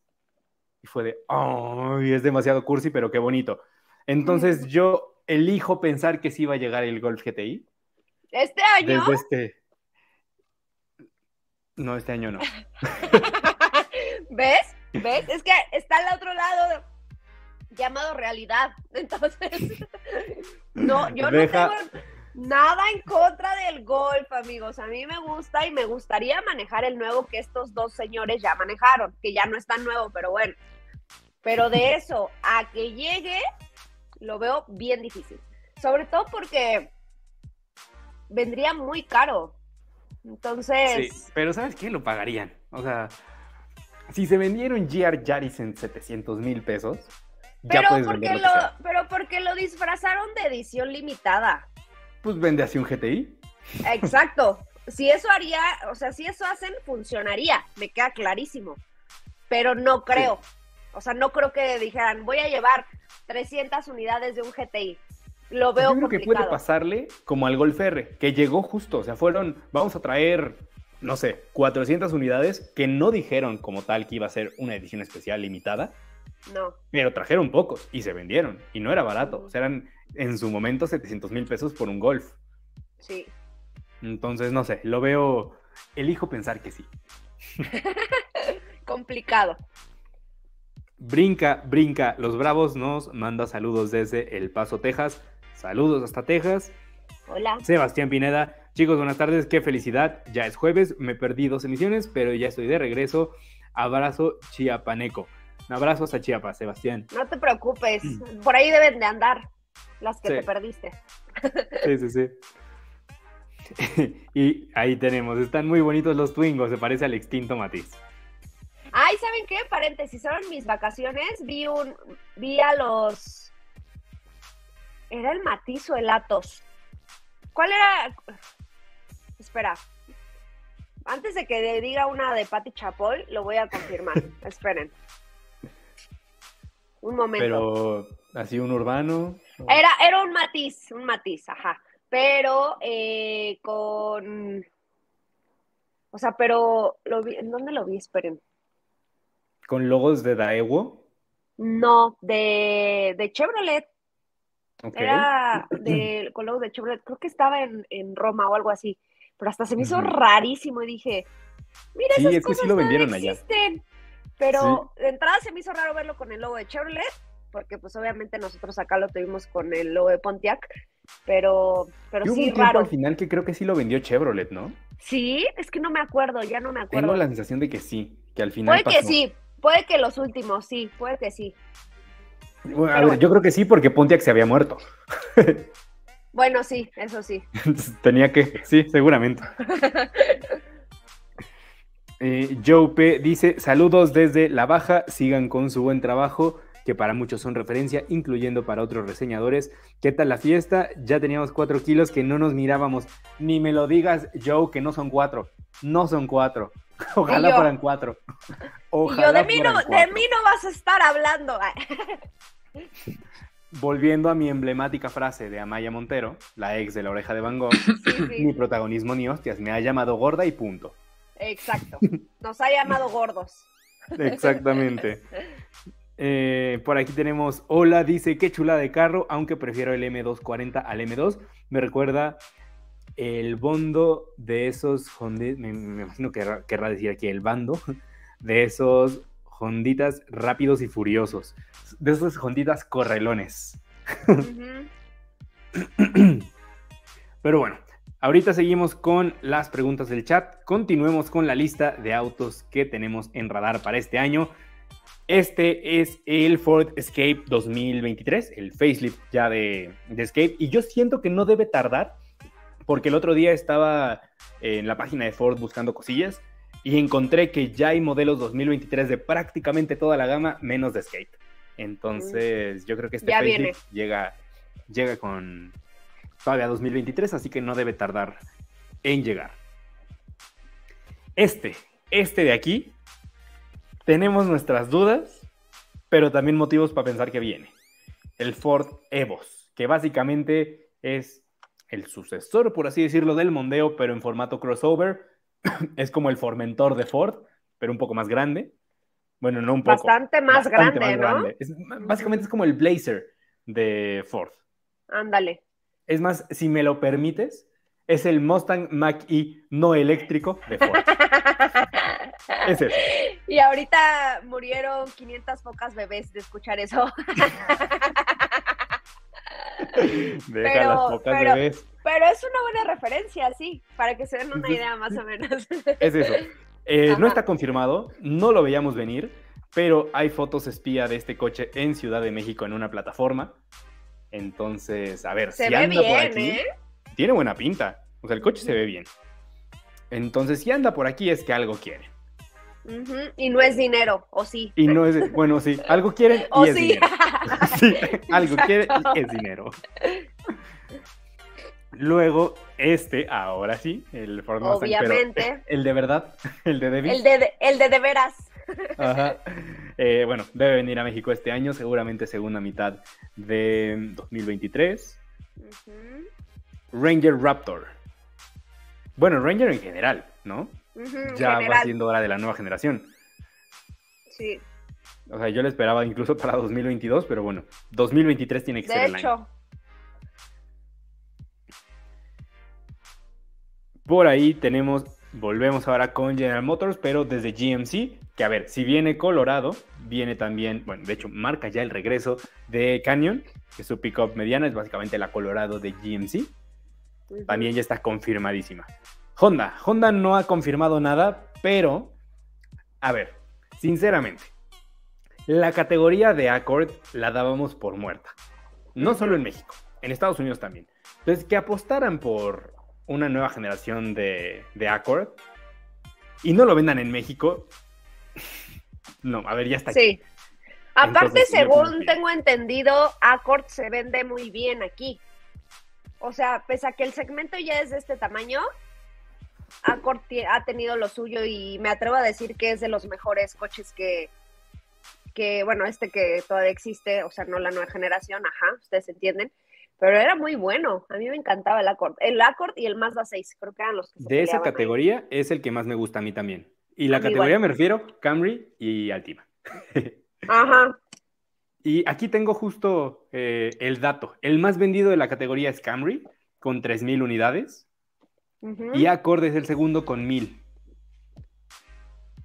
Y fue de, ¡ay! es demasiado cursi, pero qué bonito. Entonces yo elijo pensar que sí va a llegar el Golf GTI. ¿Este año? Desde este. No, este año no. ¿Ves? ¿Ves? Es que está al otro lado llamado realidad. Entonces, no, yo no tengo nada en contra del golf, amigos. A mí me gusta y me gustaría manejar el nuevo que estos dos señores ya manejaron, que ya no es tan nuevo, pero bueno. Pero de eso a que llegue, lo veo bien difícil. Sobre todo porque vendría muy caro. Entonces. Sí, pero ¿sabes qué? Lo pagarían. O sea, si se vendieron GR Yaris en 700 mil pesos, ya Pero puedes porque, vender lo, pero porque lo disfrazaron de edición limitada. Pues vende así un GTI. Exacto. si eso haría, o sea, si eso hacen, funcionaría. Me queda clarísimo. Pero no creo. O sea, no creo que dijeran, voy a llevar 300 unidades de un GTI. Lo veo Yo creo que puede pasarle como al Golf R, que llegó justo, o sea, fueron, vamos a traer, no sé, 400 unidades que no dijeron como tal que iba a ser una edición especial limitada, No. pero trajeron pocos y se vendieron y no era barato, o sea, eran en su momento 700 mil pesos por un Golf. Sí. Entonces, no sé, lo veo, elijo pensar que sí. Complicado. Brinca, brinca, los Bravos nos manda saludos desde El Paso, Texas. Saludos hasta Texas. Hola. Sebastián Pineda. Chicos, buenas tardes, qué felicidad. Ya es jueves, me perdí dos emisiones, pero ya estoy de regreso. Abrazo chiapaneco. Un abrazo hasta Chiapas, Sebastián. No te preocupes. Por ahí deben de andar las que Sí. te perdiste. Sí, sí, sí. y ahí tenemos, están muy bonitos los Twingos, se parece al extinto Matiz. Ay, ¿saben qué? Paréntesis, en mis vacaciones vi un, vi a los, era el Matiz o el Atos. ¿Cuál era? Espera, antes de que diga una de Patti Chapol, lo voy a confirmar. Esperen. Un momento. Pero así un urbano. Era, era un matiz, un matiz, ajá. Pero eh, con. O sea, pero lo vi, ¿en dónde lo vi? Esperen. Con logos de Daewoo. No, de, de Chevrolet. Era de, con logo de Chevrolet. Creo que estaba en, en Roma o algo así. Pero hasta se me hizo rarísimo y dije, mira, Sí, esas es que sí cosas lo vendieron allá. existen. Pero de entrada se me hizo raro verlo con el logo de Chevrolet, porque pues obviamente nosotros acá lo tuvimos con el logo de Pontiac, pero, pero hubo sí, un raro. al final que creo que sí lo vendió Chevrolet, ¿no? Sí, es que no me acuerdo, ya no me acuerdo. Tengo la sensación de que sí, que al final Puede que sí, puede que los últimos, sí, puede que sí. Bueno, a ver, bueno. yo creo que sí porque Pontiac se había muerto. Bueno, sí, eso sí. Tenía que, sí, seguramente. Eh, Joe P dice, saludos desde La Baja, sigan con su buen trabajo, que para muchos son referencia, incluyendo para otros reseñadores. ¿Qué tal la fiesta? Ya teníamos cuatro kilos que no nos mirábamos. Ni me lo digas, Joe, que no son cuatro. No son cuatro. Ojalá fueran cuatro. y Ojalá yo de mí, no, de mí no vas a estar hablando. Volviendo a mi emblemática frase de Amaya Montero, la ex de la oreja de Van Gogh, Sí, mi protagonismo ni hostias, me ha llamado gorda y punto. Exacto. Nos ha llamado gordos. Exactamente. Eh, por aquí tenemos, hola, dice, qué chula de carro, aunque prefiero el M240 al M2. Me recuerda el bondo de esos Hondi- me, me imagino que querrá, querrá decir aquí el bando, de esos Honditas rápidos y furiosos, de esos Honditas correlones. Pero bueno, ahorita seguimos con las preguntas del chat. Continuemos con la lista de autos que tenemos en radar para este año. Este es el Ford Escape 2023, el facelift ya de, de Escape. Y yo siento que no debe tardar, porque el otro día estaba en la página de Ford buscando cosillas y encontré que ya hay modelos 2023 de prácticamente toda la gama, menos de Escape. Entonces, yo creo que este facelift llega, llega con todavía 2023, así que no debe tardar en llegar. Este, este de aquí, tenemos nuestras dudas, pero también motivos para pensar que viene. El Ford Evos, que básicamente es el sucesor, por así decirlo, del Mondeo, pero en formato crossover. es como el Formentor de Ford, pero un poco más grande. Bueno, no un poco. Bastante más bastante grande, más ¿no? grande. Es- básicamente es como el Blazer de Ford. Ándale. Es más, si me lo permites, es el Mustang Mach-E no eléctrico de Ford. Es eso. Y ahorita murieron 500 pocas bebés de escuchar eso. Deja Pero- las pocas pero- bebés. Pero es una buena referencia, sí, para que se den una idea más o menos. Es eso. Eh, no está confirmado, no lo veíamos venir, pero hay fotos espía de este coche en Ciudad de México en una plataforma. Entonces, a ver, Se si ve anda por bien, aquí, ¿eh? tiene buena pinta. O sea, el coche se ve bien. Entonces, si anda por aquí es que algo quiere. Y no es dinero, o sí. Y no es, bueno, sí, algo quieren y O es sí. dinero. Sí, algo Exacto. y es dinero. Luego, este, ahora sí, el Ford Mustang, pero Obviamente. el de verdad, el de David. El de, el de de veras. Ajá. Eh, bueno, debe venir a México este año, seguramente segunda mitad de 2023. Ujú, Ranger Raptor. Bueno, Ranger en general, ¿no? Ya va siendo hora de la nueva generación. sí. O sea, yo le esperaba incluso para 2022, pero bueno, 2023 tiene que ser De el año. hecho, Por ahí tenemos, volvemos ahora con General Motors, pero desde GMC, que a ver, si viene Colorado, viene también, bueno, de hecho, marca ya el regreso de Canyon, que su pickup mediana, es básicamente la Colorado de GMC. También ya está confirmadísima. Honda, Honda no ha confirmado nada, pero, a ver, sinceramente, la categoría de Accord la dábamos por muerta. No solo en México, en Estados Unidos también. Entonces, que apostaran por una nueva generación de, de Accord y no lo vendan en México, no, a ver, ya está. aquí. Sí. Aparte, Entonces, según tengo entendido, Accord se vende muy bien aquí. O sea, pese a que el segmento ya es de este tamaño, Accord ha tenido lo suyo y me atrevo a decir que es de los mejores coches que, que, bueno, este que todavía existe, o sea, no la nueva generación, ajá, ustedes entienden, pero era muy bueno. A mí me encantaba el Accord. El Accord y el Mazda 6, creo que eran los que se De esa ahí. categoría es el que más me gusta a mí también. Y la categoría igual. me refiero Camry y Altima. Ajá. Y aquí tengo justo eh, el dato. El más vendido de la categoría es Camry, con 3.000 unidades. Y Accord es el segundo con 1.000.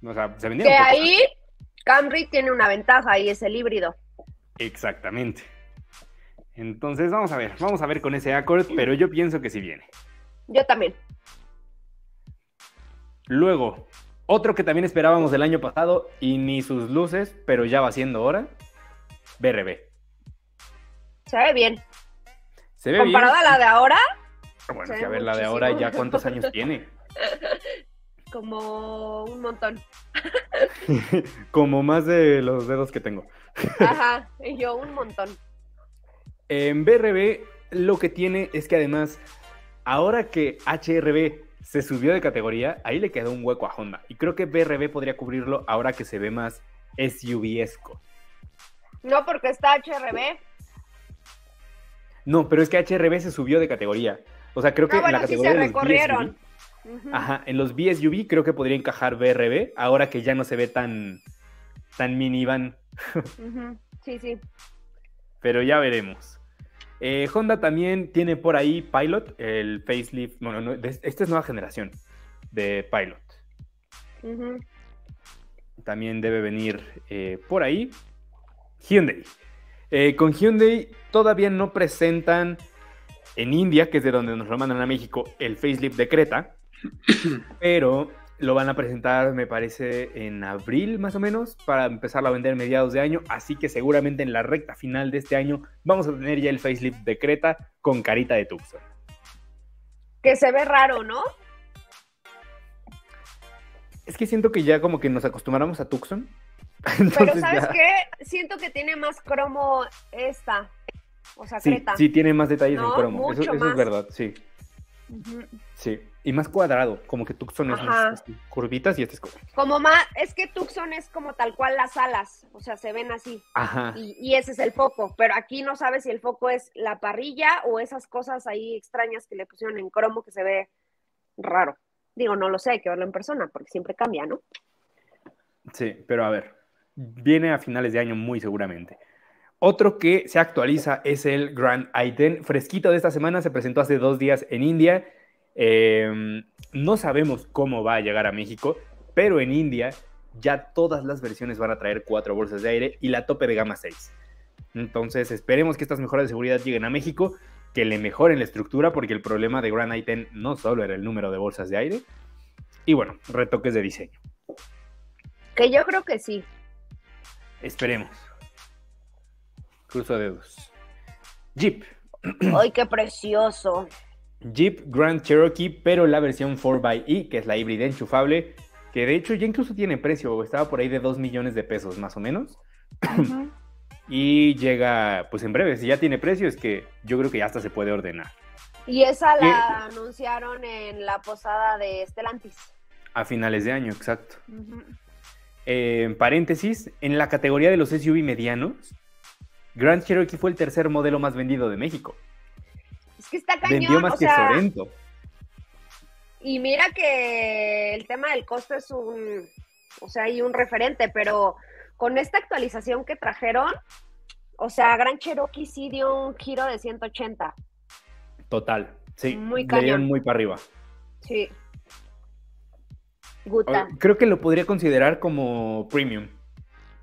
O sea, se vendieron Que ahí Camry tiene una ventaja y es el híbrido. Exactamente. Entonces, vamos a ver. Vamos a ver con ese Accord, pero yo pienso que sí viene. Yo también. Luego, otro que también esperábamos el año pasado y ni sus luces, pero ya va siendo hora. BRB. Se ve bien. Se ve bien. Comparado a la de ahora, Bueno, es ve que a ver, la de ahora ya cuántos años tiene. como un montón. Como más de los dedos que tengo. Ajá, y yo un montón. En BRB lo que tiene es que además, ahora que HRB se subió de categoría, ahí le quedó un hueco a Honda. Y creo que BRB podría cubrirlo ahora que se ve más SUV-esco. No porque está HRB. No, pero es que HRB se subió de categoría. O sea, creo que Ah, bueno, en la sí se categoría de los recorrieron. BSUV, ajá, en los BSUV creo que podría encajar BRB, ahora que ya no se ve tan, tan minivan. Sí, sí. pero ya veremos. Eh, Honda también tiene por ahí Pilot, el facelift, bueno, no, de- esta es nueva generación de Pilot. También debe venir eh, por ahí Hyundai. Eh, con Hyundai todavía no presentan en India, que es de donde nos lo mandan a México, el facelift de Creta, pero lo van a presentar, me parece, en abril más o menos, para empezarlo a vender mediados de año, así que seguramente en la recta final de este año vamos a tener ya el facelift de Creta con carita de Tucson. Que se ve raro, ¿no? Es que siento que ya como que nos acostumbramos a Tucson. Pero ¿sabes ya- qué? Siento que tiene más cromo esta. O sea, Sí, Creta. sí, tiene más detalles No, en cromo. Eso, mucho eso es más. verdad, sí. Sí. Y más cuadrado, como que Tucson es más así, curvitas y este es como. Como más, es que Tucson es como tal cual las alas, o sea, se ven así. Ajá. Y, y ese es el foco, pero aquí no sabes si el foco es la parrilla o esas cosas ahí extrañas que le pusieron en cromo que se ve raro. Digo, no lo sé, hay que verlo en persona, porque siempre cambia, ¿no? Sí, pero a ver. Viene a finales de año muy seguramente. Otro que se actualiza es el Grand i10. Fresquito de esta semana, se presentó hace dos días en India. Eh, no sabemos cómo va a llegar a México, pero en India ya todas las versiones van a traer cuatro bolsas de aire y la tope de gama 6. Entonces esperemos que estas mejoras de seguridad lleguen a México, que le mejoren la estructura, porque el problema de Grand i10 no solo era el número de bolsas de aire, y bueno, retoques de diseño. Que yo creo que sí. Esperemos. Cruzo dedos. Jeep. ¡Ay, qué precioso! Jeep Grand Cherokee, pero la versión 4xE, que es la híbrida enchufable, que de hecho ya incluso tiene precio, estaba por ahí de 2 millones de pesos más o menos. y llega, pues en breve, si ya tiene precio, es que yo creo que ya hasta se puede ordenar. Y esa la anunciaron en la posada de Stellantis. A finales de año, exacto. en paréntesis, en la categoría de los SUV medianos, Grand Cherokee fue el tercer modelo más vendido de México. Es que está cañón. Vendió más que Sorento. Y mira que el tema del costo es un, o sea, hay un referente, pero con esta actualización que trajeron, o sea, Gran Cherokee sí dio un giro de 180. Total, sí. Muy cañón. muy para arriba. Sí. Guta. Creo que lo podría considerar como premium.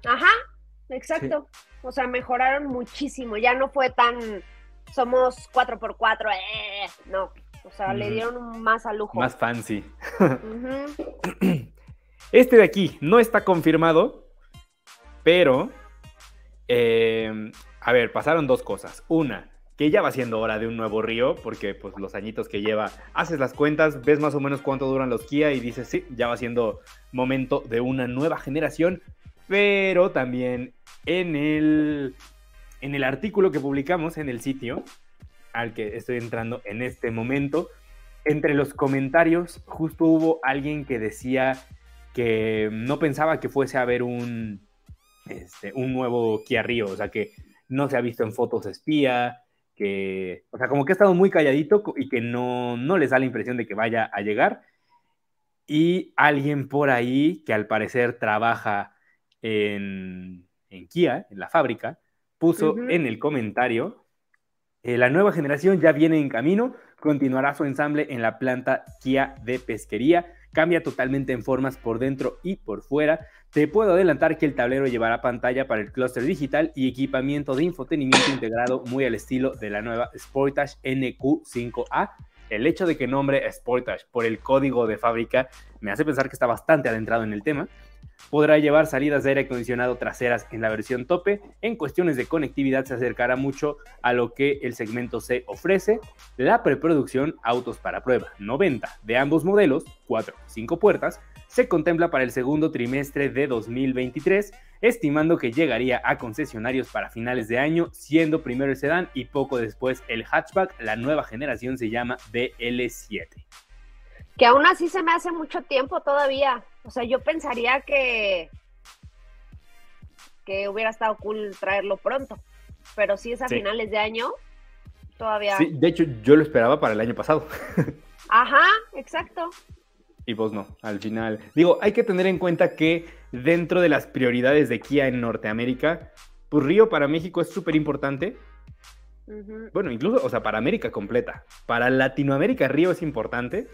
Ajá, exacto. O sea, mejoraron muchísimo. Ya no fue tan. Somos 4x4, eh, no. O sea, le dieron más a lujo. Más fancy. Este de aquí no está confirmado, pero. Eh, a ver, pasaron dos cosas. Una, que ya va siendo hora de un nuevo río, porque pues los añitos que lleva, haces las cuentas, ves más o menos cuánto duran los Kia y dices, sí, ya va siendo momento de una nueva generación, pero también en el, en el artículo que publicamos en el sitio, al que estoy entrando en este momento, entre los comentarios justo hubo alguien que decía que no pensaba que fuese a haber un, este, un nuevo Kia Rio, o sea que no se ha visto en fotos espía, que, o sea, como que ha estado muy calladito y que no, no les da la impresión de que vaya a llegar. Y alguien por ahí que al parecer trabaja en, en Kia, en la fábrica, puso en el comentario, eh, la nueva generación ya viene en camino, continuará su ensamble en la planta Kia de pesquería, cambia totalmente en formas por dentro y por fuera. Te puedo adelantar que el tablero llevará pantalla para el clúster digital y equipamiento de infotenimiento integrado muy al estilo de la nueva Sportage NQ5A. El hecho de que nombre Sportage por el código de fábrica me hace pensar que está bastante adentrado en el tema podrá llevar salidas de aire acondicionado traseras en la versión tope. En cuestiones de conectividad se acercará mucho a lo que el segmento C ofrece. La preproducción autos para prueba 90 de ambos modelos, 4 y 5 puertas, se contempla para el segundo trimestre de 2023, estimando que llegaría a concesionarios para finales de año, siendo primero el sedán y poco después el hatchback. La nueva generación se llama BL7 que aún así se me hace mucho tiempo todavía. O sea, yo pensaría que, que hubiera estado cool traerlo pronto, pero si es a finales de año, todavía. Sí, de hecho yo lo esperaba para el año pasado. Ajá, exacto. Y vos no, al final. Digo, hay que tener en cuenta que dentro de las prioridades de Kia en Norteamérica, pues Río para México es súper importante. Bueno, incluso, o sea, para América completa. Para Latinoamérica Río es importante,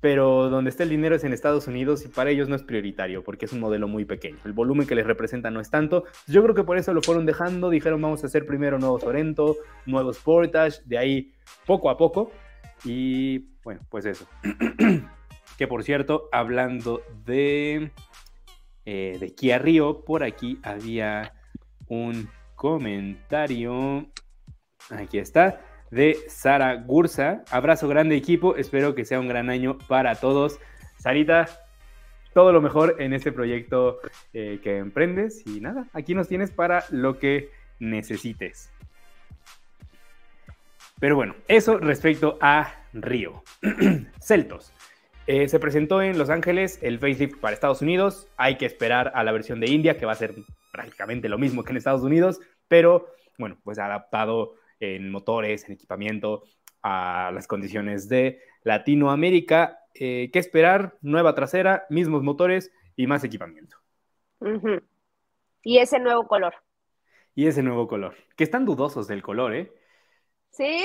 pero donde está el dinero es en Estados Unidos y para ellos no es prioritario porque es un modelo muy pequeño. El volumen que les representa no es tanto. Yo creo que por eso lo fueron dejando, dijeron vamos a hacer primero nuevo Sorento, nuevos Sportage, de ahí poco a poco. Y bueno, pues eso. que por cierto, hablando de, eh, Kia Rio, por aquí había un comentario. Aquí está de Sara Gursa. Abrazo grande equipo, espero que sea un gran año para todos. Sarita, todo lo mejor en este proyecto eh, que emprendes y nada, aquí nos tienes para lo que necesites. Pero bueno, eso respecto a Río. Celtos. Eh, se presentó en Los Ángeles el facelift para Estados Unidos. Hay que esperar a la versión de India, que va a ser prácticamente lo mismo que en Estados Unidos, pero bueno, pues adaptado en motores, en equipamiento, a las condiciones de Latinoamérica. Eh, ¿Qué esperar? Nueva trasera, mismos motores y más equipamiento. Y ese nuevo color. Y ese nuevo color. Que están dudosos del color, ¿eh? ¿Sí?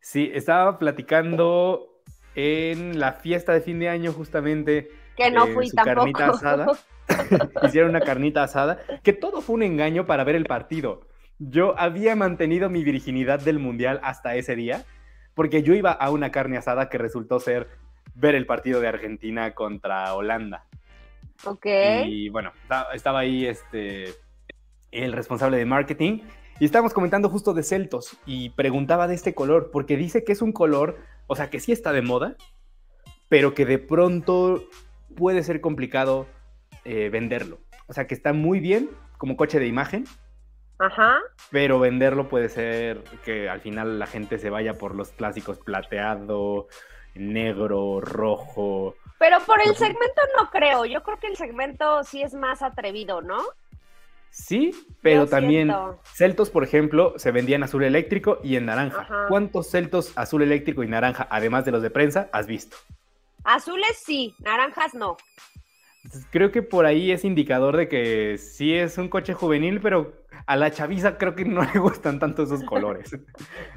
Sí, estaba platicando en la fiesta de fin de año justamente. Que no fui su carnita asada. Hicieron una carnita asada. Que todo fue un engaño para ver el partido. Yo había mantenido mi virginidad del mundial hasta ese día, porque yo iba a una carne asada que resultó ser ver el partido de Argentina contra Holanda. Ok. Y bueno, estaba ahí este, el responsable de marketing y estábamos comentando justo de Celtos y preguntaba de este color, porque dice que es un color, o sea, que sí está de moda, pero que de pronto puede ser complicado eh, venderlo. O sea, que está muy bien como coche de imagen, Ajá. pero venderlo puede ser que al final la gente se vaya por los clásicos plateado, negro, rojo. Pero por el segmento no creo. Yo creo que el segmento sí es más atrevido, ¿no? Sí, pero también siento. Celtos, por ejemplo, se vendían azul eléctrico y en naranja. Ajá. ¿Cuántos Celtos azul eléctrico y naranja, además de los de prensa, has visto? Azules sí, naranjas no. Creo que por ahí es indicador de que sí es un coche juvenil, pero a la chaviza creo que no le gustan tanto esos colores.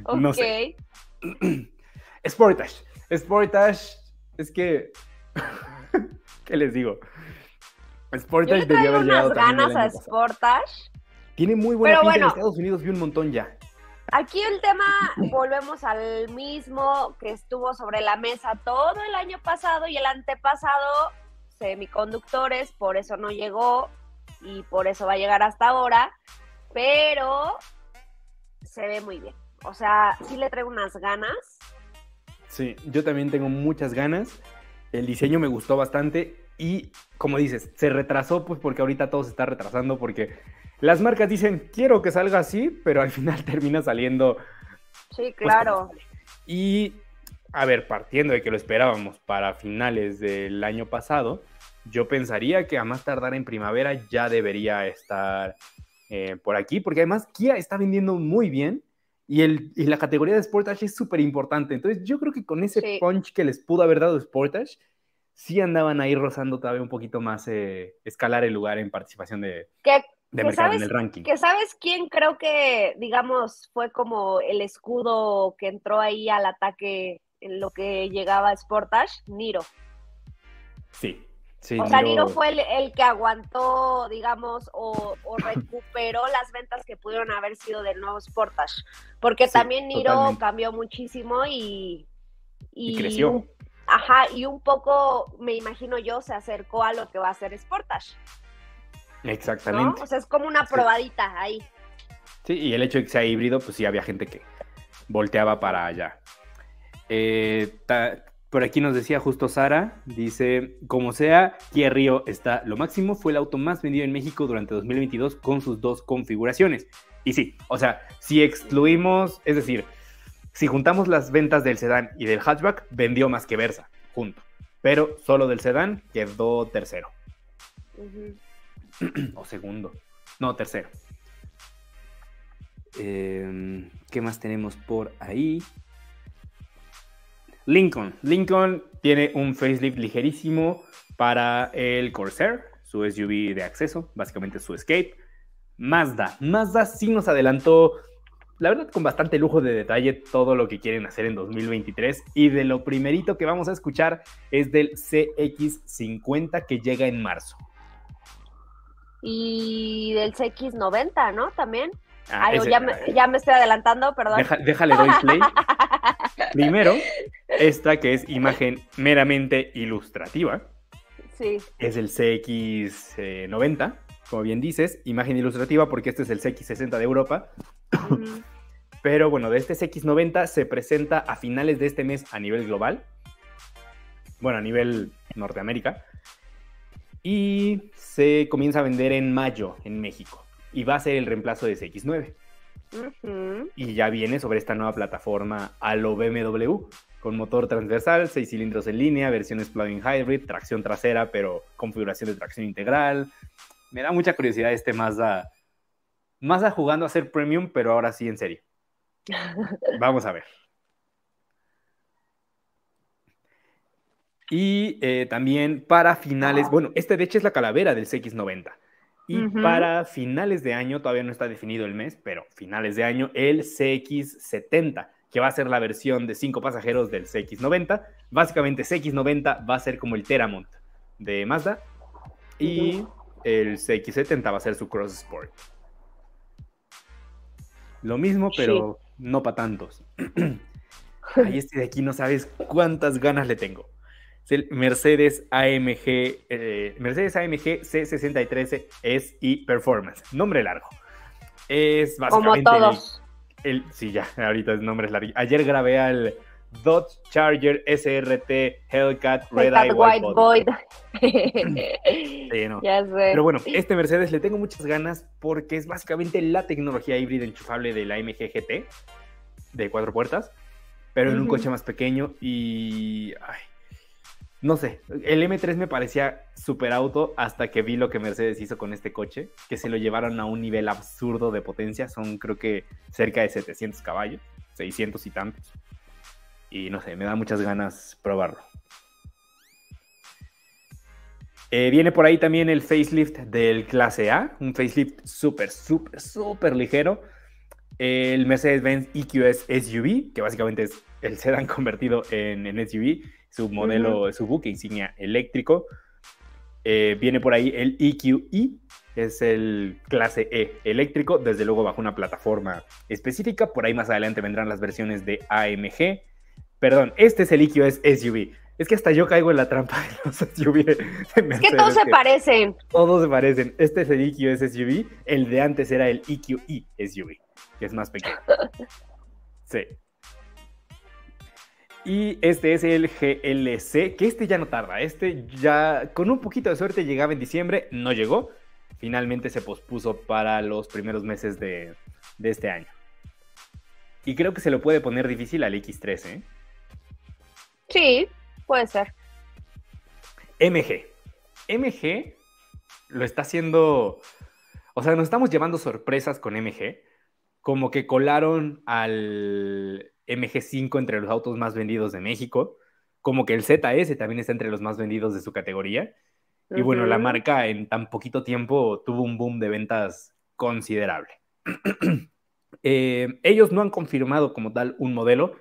Ok. No sé. Sportage. Sportage es que. ¿Qué les digo? Yo Sportage le debió haber unas ganas a. Sportage. Tiene muy buena Pero pinta en bueno. Estados Unidos, vi un montón ya. Aquí el tema, volvemos al mismo que estuvo sobre la mesa todo el año pasado y el antepasado, semiconductores, por eso no llegó y por eso va a llegar hasta ahora, pero se ve muy bien. O sea, sí le traigo unas ganas. Sí, yo también tengo muchas ganas. El diseño me gustó bastante y, como dices, se retrasó pues porque ahorita todo se está retrasando porque las marcas dicen, quiero que salga así, pero al final termina saliendo Sí, pues, claro. Y, a ver, partiendo de que lo esperábamos para finales del año pasado, yo pensaría que a más tardar en primavera ya debería estar eh, por aquí, porque además Kia está vendiendo muy bien y, el, y la categoría de Sportage es súper importante. Entonces, yo creo que con ese Sí. punch que les pudo haber dado Sportage, sí andaban ahí rozando todavía un poquito más eh, escalar el lugar en participación de, Que, de que mercado en sabes el ranking. que sabes quién creo que, digamos, fue como el escudo que entró ahí al ataque en lo que llegaba a Sportage, Niro. Sí. Sí, O sea, Niro- fue el, el que aguantó, digamos, o, o recuperó las ventas que pudieron haber sido del nuevo Sportage. Porque Sí, también Niro totalmente. cambió muchísimo y, Y creció. un- ajá, y un poco, me imagino yo, se acercó a lo que va a ser Sportage. ¿no? Exactamente. O sea, es como una Sí. probadita ahí. Sí, y el hecho de que sea híbrido, pues sí había gente que volteaba para allá. Eh, ta- por aquí nos decía justo Sara, dice, como sea, Kia Rio está lo máximo, fue el auto más vendido en México durante 2022 con sus dos configuraciones. Y sí, o sea, si excluimos, es decir, si juntamos las ventas del sedán y del hatchback, vendió más que Versa, junto. Pero solo del sedán quedó tercero o segundo. No, tercero. Em, ¿Qué más tenemos por ahí? Lincoln. Lincoln tiene un facelift ligerísimo para el Corsair, su SUV de acceso, básicamente su Escape. Mazda. Mazda sí nos adelantó, la verdad, con bastante lujo de detalle todo lo que quieren hacer en 2023. Y de lo primerito que vamos a escuchar es del CX50 que llega en marzo. Y del CX90, ¿no? También. Ah, Ay, ese- ya, me, ya me estoy adelantando, perdón. Deja- déjale doy play. Primero, esta que es imagen meramente ilustrativa, Sí. es el CX90, como bien dices, imagen ilustrativa porque este es el CX60 de Europa, Pero bueno, de este CX90 se presenta a finales de este mes a nivel global, bueno, a nivel Norteamérica, y se comienza a vender en mayo en México, y va a ser el reemplazo de CX9. Ujú. y ya viene sobre esta nueva plataforma a lo BMW, con motor transversal, 6 cilindros en línea, versiones plug-in hybrid, tracción trasera, pero configuración de tracción integral. Me da mucha curiosidad este Mazda, Mazda jugando a ser premium, pero ahora sí en serio. Vamos a ver. Y eh, también para finales, bueno, este de hecho es la calavera del CX90. Y para finales de año, todavía no está definido el mes, pero finales de año, el CX70, que va a ser la versión de 5 pasajeros del CX90. Básicamente CX90 va a ser como el Teramont de Mazda y el CX70 va a ser su Cross Sport. Lo mismo, pero no para tantos. Ahí este de aquí no sabes cuántas ganas le tengo. Es el Mercedes AMG, eh, Mercedes AMG C63 SI Performance. Nombre largo. Es Como básicamente el- el, sí, ya, ahorita es nombre largo. Ayer grabé al Dodge Charger SRT Hellcat Red Hellcat Eye White Void. Sí, no. ya sé. Pero bueno, este Mercedes le tengo muchas ganas porque es básicamente la tecnología híbrida enchufable de la MG GT de cuatro puertas, pero en un coche más pequeño y... ay, no sé, el M3 me parecía super auto hasta que vi lo que Mercedes hizo con este coche, que se lo llevaron a un nivel absurdo de potencia, son creo que cerca de 700 caballos, 600 y tantos. Y no sé, me da muchas ganas probarlo. Eh, viene por ahí también el facelift del clase A, un facelift súper, súper, súper ligero. El Mercedes-Benz EQS SUV, que básicamente es el sedán convertido en, en SUV, su modelo, su buque insignia eléctrico. Eh, viene por ahí el EQE, es el clase E eléctrico, desde luego bajo una plataforma específica. Por ahí más adelante vendrán las versiones de AMG. Perdón, este es el EQS SUV. Es que hasta yo caigo en la trampa de los SUV. Es que todos se parecen. todos se parecen. Este es el EQS SUV. El de antes era el EQE SUV, que es más pequeño. Sí. Y este es el GLC, que este ya no tarda. Este ya, con un poquito de suerte, llegaba en diciembre. No llegó. Finalmente se pospuso para los primeros meses de, de este año. Y creo que se lo puede poner difícil al X3, ¿eh? Sí, puede ser. MG. MG lo está haciendo. O sea, nos estamos llevando sorpresas con MG. Como que colaron al MG5 entre los autos más vendidos de México. Como que el ZS también está entre los más vendidos de su categoría. Y bueno, la marca en tan poquito tiempo tuvo un boom de ventas considerable. Eh, ellos no han confirmado como tal un modelo,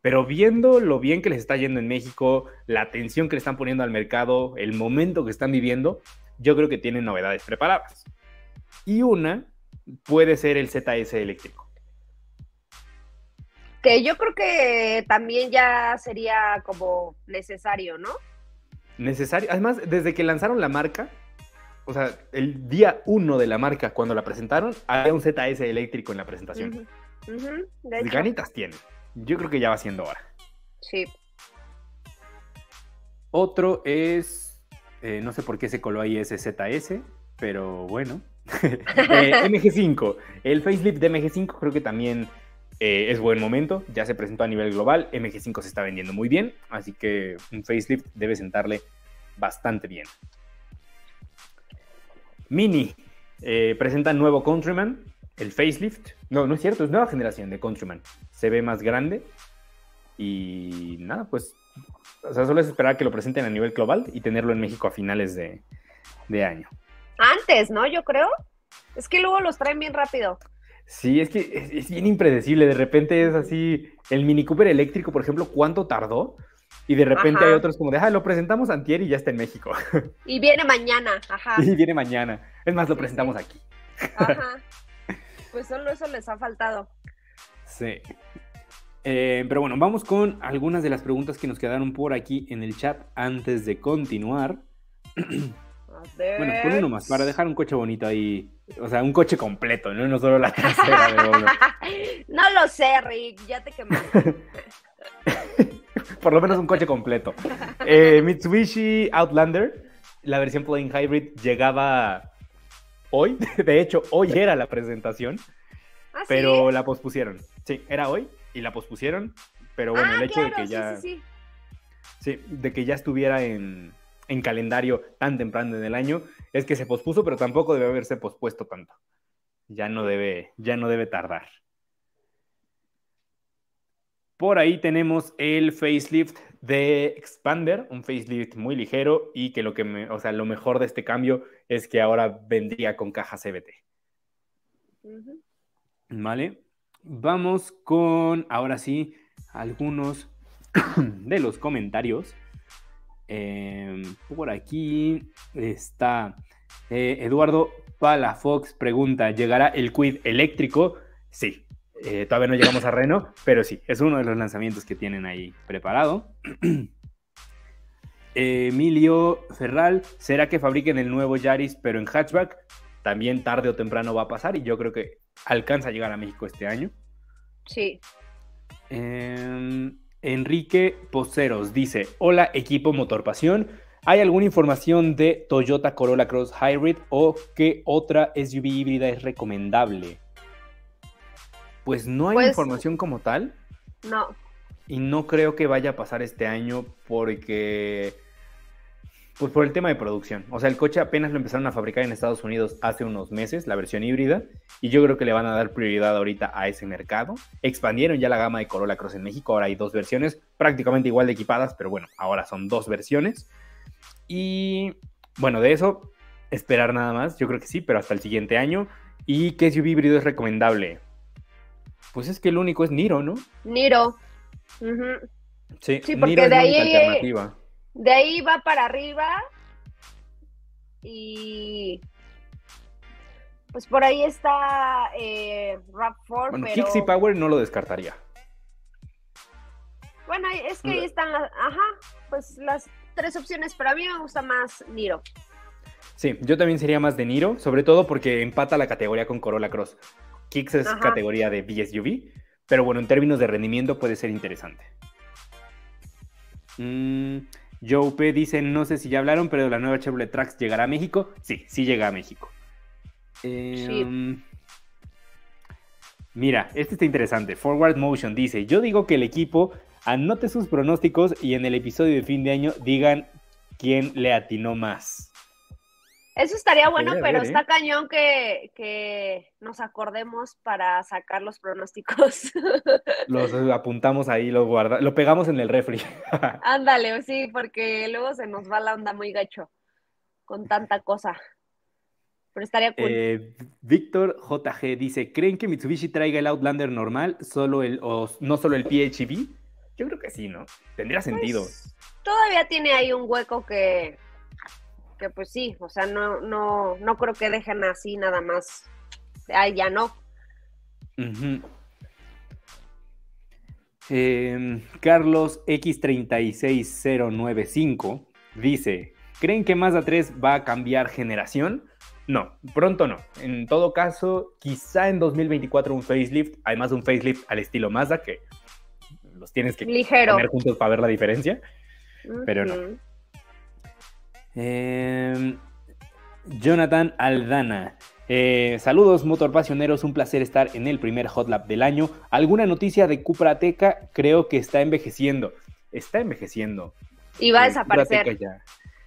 pero viendo lo bien que les está yendo en México, la atención que le están poniendo al mercado, el momento que están viviendo, yo creo que tienen novedades preparadas. Y una puede ser el ZS eléctrico. Que yo creo que también ya sería como necesario, ¿no? Necesario. Además, desde que lanzaron la marca, o sea, el día uno de la marca, cuando la presentaron, había un ZS eléctrico en la presentación. Hecho, Ganitas tiene. Yo creo que ya va siendo hora. Sí. Otro es, eh, no sé por qué se coló ahí ese ZS, pero bueno. Eh, MG5. El facelift de MG5 creo que también eh, es buen momento. Ya se presentó a nivel global. MG5 se está vendiendo muy bien, así que un facelift debe sentarle bastante bien. Mini. eh, presenta nuevo Countryman, el facelift. No, no es cierto, es nueva generación de Countryman. Se ve más grande. Y nada, pues o sea, solo es esperar que lo presenten a nivel global y tenerlo en México a finales de, de año. Antes, ¿no? Yo creo. Es que luego los traen bien rápido. Sí, es que es, es bien impredecible. De repente es así. El Mini Cooper eléctrico, por ejemplo, ¿cuánto tardó? Y de repente Ajá. hay otros como de, ah, lo presentamos antier y ya está en México. Y viene mañana, ajá. y viene mañana. Es más, lo Sí, presentamos sí. aquí. Ajá. Pues solo eso les ha faltado. Sí. Eh, pero bueno, vamos con algunas de las preguntas que nos quedaron por aquí en el chat antes de continuar. A ver. Bueno, con uno más, para dejar un coche bonito ahí. O sea, un coche completo, no, no solo la trasera de uno. no lo sé, Rick, ya te quemaste. Por lo menos un coche completo. Eh, Mitsubishi Outlander, la versión plug-in hybrid, llegaba hoy. De hecho, hoy era la presentación, ¿Ah, sí? pero la pospusieron. Sí, era hoy y la pospusieron. Pero bueno, ah, el hecho claro, de que ya. sí, sí. Sí, de que ya estuviera en, en calendario tan temprano en el año, es que se pospuso, pero tampoco debe haberse pospuesto tanto. Ya no debe, ya no debe tardar. Por ahí tenemos el facelift de Expander, un facelift muy ligero y que lo que me, o sea, lo mejor de este cambio es que ahora vendría con caja CBT. ¿Vale? Vamos con, ahora sí, algunos de los comentarios. Eh, por aquí está eh, Eduardo Palafox pregunta, ¿llegará el Quid eléctrico? Sí, eh, todavía no llegamos a Reno, pero sí, es uno de los lanzamientos que tienen ahí preparado. Emilio Ferral, ¿será que fabriquen el nuevo Yaris pero en hatchback? También tarde o temprano va a pasar y yo creo que alcanza a llegar a México este año. Sí. Eh, Enrique Poceros dice: Hola, equipo Motor Pasión. ¿Hay alguna información de Toyota Corolla Cross Hybrid o qué otra SUV híbrida es recomendable? Pues no hay Pues- información como tal No. y no creo que vaya a pasar este año porque pues por el tema de producción. O sea, el coche apenas lo empezaron a fabricar en Estados Unidos hace unos meses, la versión híbrida, y yo creo que le van a dar prioridad ahorita a ese mercado. Expandieron ya la gama de Corolla Cross en México, ahora hay dos versiones prácticamente igual de equipadas, pero bueno, ahora son dos versiones. Y bueno, de eso esperar nada más, yo creo que sí, pero hasta el siguiente año. ¿Y qué SUV híbrido es recomendable? Pues es que el único es Niro, ¿no? Niro. Sí, Sí, porque Niro de ahí- alternativa. De ahí va para arriba. Y. Pues por ahí está eh, RAV4, Bueno, pero. Kicks y Power no lo descartaría. Bueno, es que ahí están las. Ajá, pues las tres opciones, pero a mí me gusta más Niro. Sí, yo también sería más de Niro, sobre todo porque empata la categoría con Corolla Cross. Kicks es Ajá. categoría de BSUV, pero bueno, en términos de rendimiento puede ser interesante. Mm, Joe P dice, no sé si ya hablaron, pero la nueva Chevrolet Trax llegará a México. Sí, sí llega a México. Eh, Sí. um, Mira, este está interesante. Forward Motion dice, yo digo que el equipo anote sus pronósticos y en el episodio de fin de año digan quién le atinó más. Eso estaría bueno, pero ¿eh? está cañón que, que nos acordemos para sacar los pronósticos. Los apuntamos ahí, lo guarda, lo pegamos en el refri. Ándale, sí, porque luego se nos va la onda muy gacho con tanta cosa. Pero estaría cool. Eh, Víctor JG dice, ¿creen que Mitsubishi traiga el Outlander normal, solo el, o no solo el PHEV? Yo creo que sí, ¿no? Tendría sentido. Pues, todavía tiene ahí un hueco que, que pues sí, o sea, no, no, no creo que dejen así nada más. Ay, ya no. Ujú. Em, Carlos X36095 dice, ¿creen que Mazda 3 va a cambiar generación? No, pronto no. En todo caso, quizá en 2024 un facelift, además de un facelift al estilo Mazda, que los tienes que Ligero. poner juntos para ver la diferencia. pero no. Em, Jonathan Aldana. eh, saludos, motor pasioneros. Un placer estar en el primer Hot Lap del año. ¿Alguna noticia de Cupra Teca? Creo que está envejeciendo. Está envejeciendo. Y va a Eh, desaparecer. Ya-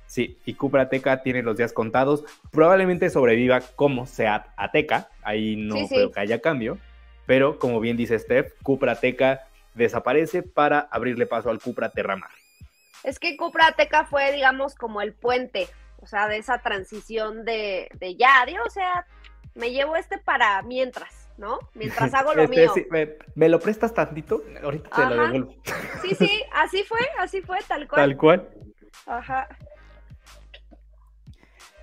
Sí, y Cupra Teca tiene los días contados. Probablemente sobreviva como Seat Ateca. Ahí no Sí, sí. creo que haya cambio. Pero como bien dice Steph, Cupra Teca desaparece para abrirle paso al Cupra Terramar. Es que Cupra Teca fue, digamos, como el puente, o sea, de esa transición de, de ya, Dios, o sea, me llevo este para mientras, ¿no? Mientras hago lo Este, mío. sí, me, me lo prestas tantito? Ahorita te lo devuelvo. Sí, sí, así fue, así fue, tal cual. Tal cual. Ajá.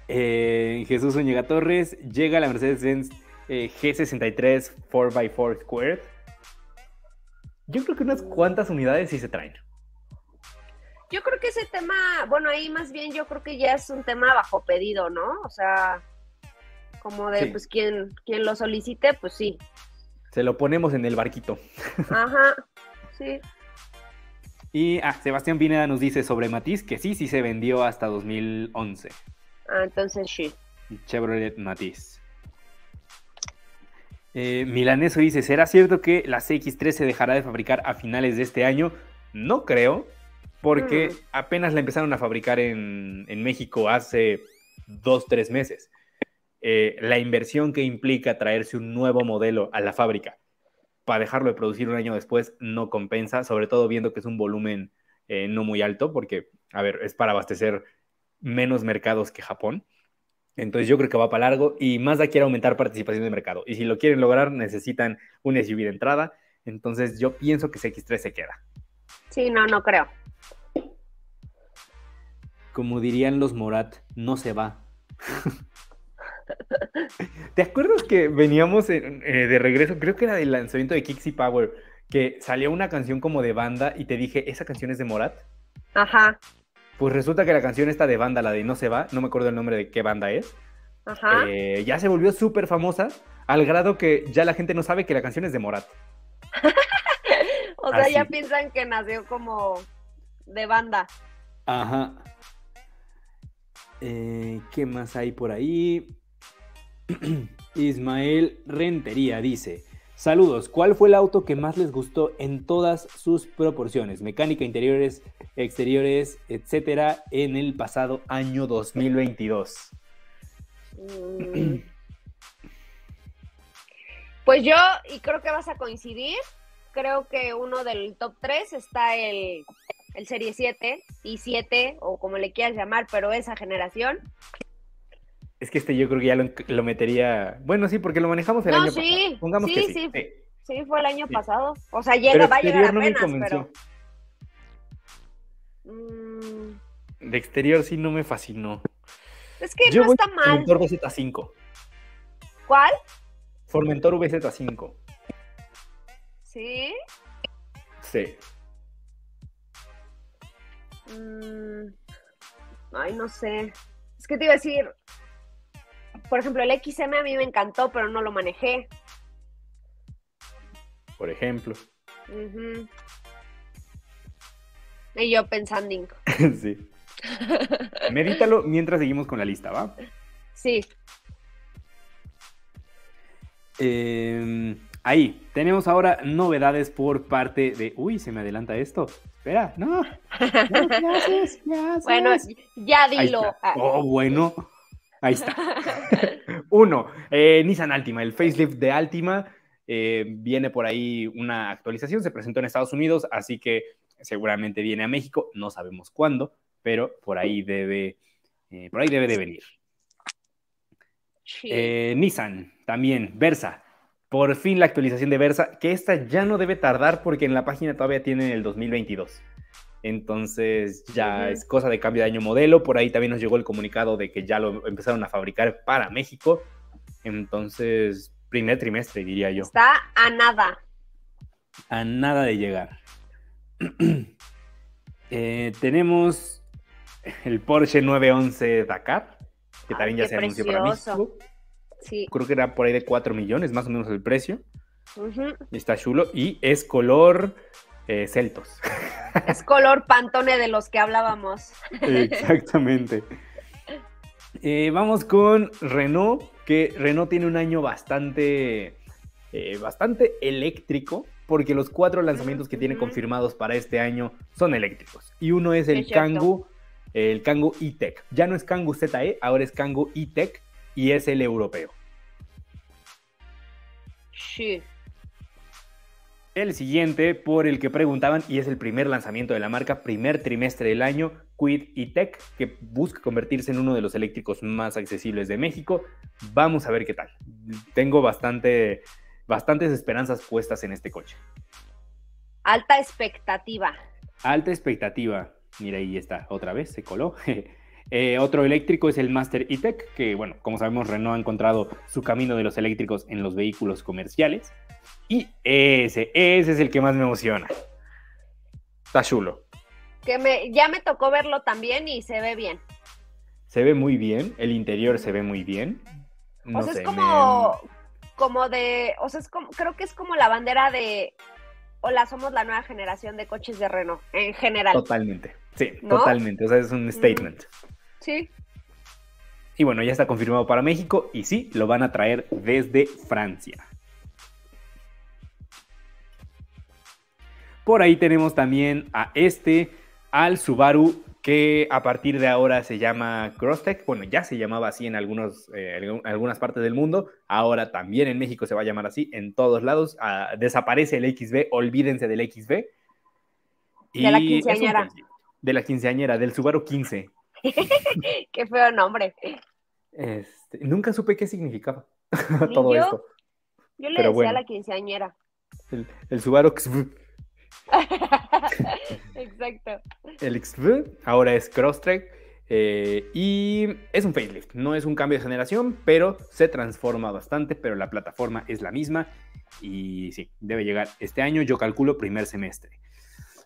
Eh, Jesús Zúñiga Torres, llega la Mercedes-Benz eh, G63 4x4 Squared. Yo creo que unas cuantas unidades sí se traen. Yo creo que ese tema, bueno, ahí más bien yo creo que ya es un tema bajo pedido, ¿no? O sea, como de, Sí. pues, quien, quien lo solicite, pues sí. Se lo ponemos en el barquito. Ajá, sí. Y ah, Sebastián Pineda nos dice sobre Matiz que sí, sí se vendió hasta 2011. Ah, entonces sí. Chevrolet Matiz. Eh, Milaneso dice, ¿será cierto que la CX3 se dejará de fabricar a finales de este año? No creo, porque apenas la empezaron a fabricar en, en México hace dos, tres meses. Eh, la inversión que implica traerse un nuevo modelo a la fábrica para dejarlo de producir un año después no compensa, sobre todo viendo que es un volumen eh, no muy alto, porque, a ver, es para abastecer menos mercados que Japón. Entonces yo creo que va para largo y Mazda quiere aumentar participación de mercado. Y si lo quieren lograr, necesitan un SUV de entrada. Entonces yo pienso que CX3 se queda. Sí, no, no creo. Como dirían los Morat, no se va. ¿Te acuerdas que veníamos en- eh, de regreso? Creo que era del lanzamiento de Kixi Power, que salió una canción como de banda y te dije, ¿esa canción es de Morat? Ajá, Pues resulta que la canción esta de banda, la de No se va, no me acuerdo el nombre de qué banda es, ajá. eh, ya se volvió súper famosa al grado que ya la gente no sabe que la canción es de Morat. O sea, ya piensan que nació como de banda. Ajá. Eh, ¿Qué más hay por ahí? Ismael Rentería dice: Saludos, ¿cuál fue el auto que más les gustó en todas sus proporciones? Mecánica, interiores, exteriores, etcétera, en el pasado año 2022. Mm. Pues yo, y creo que vas a coincidir, creo que uno del top 3 está el, el Serie 7 y 7, o como le quieras llamar, pero esa generación. Es que este yo creo que ya lo, lo metería. Bueno, sí, porque lo manejamos el No, año sí, pasado. Pongamos sí, que sí. sí. sí. Sí, fue el año Sí. pasado. O sea, llega, va a llegar exterior no me apenas, pero. Mm, De exterior sí no me fascinó. es que Yo no está mal. Formentor VZ5. ¿Cuál? Formentor VZ5. Sí. Sí. Mm, ay, no sé. Es que te iba a decir, por ejemplo, el XM a mí me encantó, pero no lo manejé. Por ejemplo. Y yo pensando, sí. Medítalo mientras seguimos con la lista, ¿va? sí, Eh, ahí, tenemos ahora novedades por parte de. Uy, se me adelanta esto. Espera, no. no ¿qué haces? ¿Qué haces? bueno, ya dilo. Ah. Oh, bueno. Ahí está. Uno, eh, Nissan Altima, el facelift de Altima. eh, viene por ahí una actualización, se presentó en Estados Unidos, así que seguramente viene a México, no sabemos cuándo, pero por ahí debe, eh, por ahí debe de venir. Sí. Nissan, también, Versa. Por fin la actualización de Versa, que esta ya no debe tardar porque en la página todavía tienen el 2022. Entonces ya es cosa de cambio de año modelo. Por ahí también nos llegó el comunicado de que ya lo empezaron a fabricar para México. Entonces, primer trimestre, diría yo. Está a nada. A nada de llegar. Eh, tenemos el Porsche 911 Dakar, que Ay, también ya se anunció para. México. Sí. Creo que era por ahí de 4 millones, más o menos el precio. Está chulo y es color eh, Celtos. Es color pantone de los que hablábamos. Exactamente. Eh, vamos con Renault, que Renault tiene un año bastante, eh, bastante eléctrico, porque los cuatro lanzamientos que tiene confirmados para este año son eléctricos. Y uno es el Es. Kangoo, el Kangoo E-Tech. Ya no es Kangoo ZE, ahora es Kangoo E-Tech y es el europeo. Sí. El siguiente, por el que preguntaban, y es el primer lanzamiento de la marca, primer trimestre del año, Quid E-Tech, que busca convertirse en uno de los eléctricos más accesibles de México. Vamos a ver qué tal. Tengo bastante, bastantes esperanzas puestas en este coche. Alta expectativa. Alta expectativa. Mira, ahí está, otra vez, se coló. Eh, otro eléctrico es el Master E-Tech, que bueno, como sabemos, Renault ha encontrado su camino de los eléctricos en los vehículos comerciales. Y ese, ese es el que más me emociona. Está chulo. Que me, ya me tocó verlo también y se ve bien. Se ve muy bien, el interior se ve muy bien. No o sea, sé, es como, me- como de, o sea, es como, creo que es como la bandera de, hola, somos la nueva generación de coches de Renault, en general. Totalmente, sí, ¿No? totalmente. O sea, es un statement. Sí. Y bueno, ya está confirmado para México y sí, lo van a traer desde Francia. Por ahí tenemos también a este, al Subaru, que a partir de ahora se llama Crosstech. Bueno, ya se llamaba así en algunos, eh, algu- algunas partes del mundo. Ahora también en México se va a llamar así, en todos lados. Ah, desaparece el XB, olvídense del XB. De la Y es un quinceañera. De la quinceañera, del Subaru 15. Qué feo nombre. Este, nunca supe qué significaba Ni todo yo. esto. Yo le Pero decía bueno. a la quinceañera. El, el Subaru XV, Exacto. el XV ahora es Crosstrek eh, y es un facelift. No es un cambio de generación, pero se transforma bastante, pero la plataforma es la misma y sí, debe llegar este año, yo calculo primer semestre.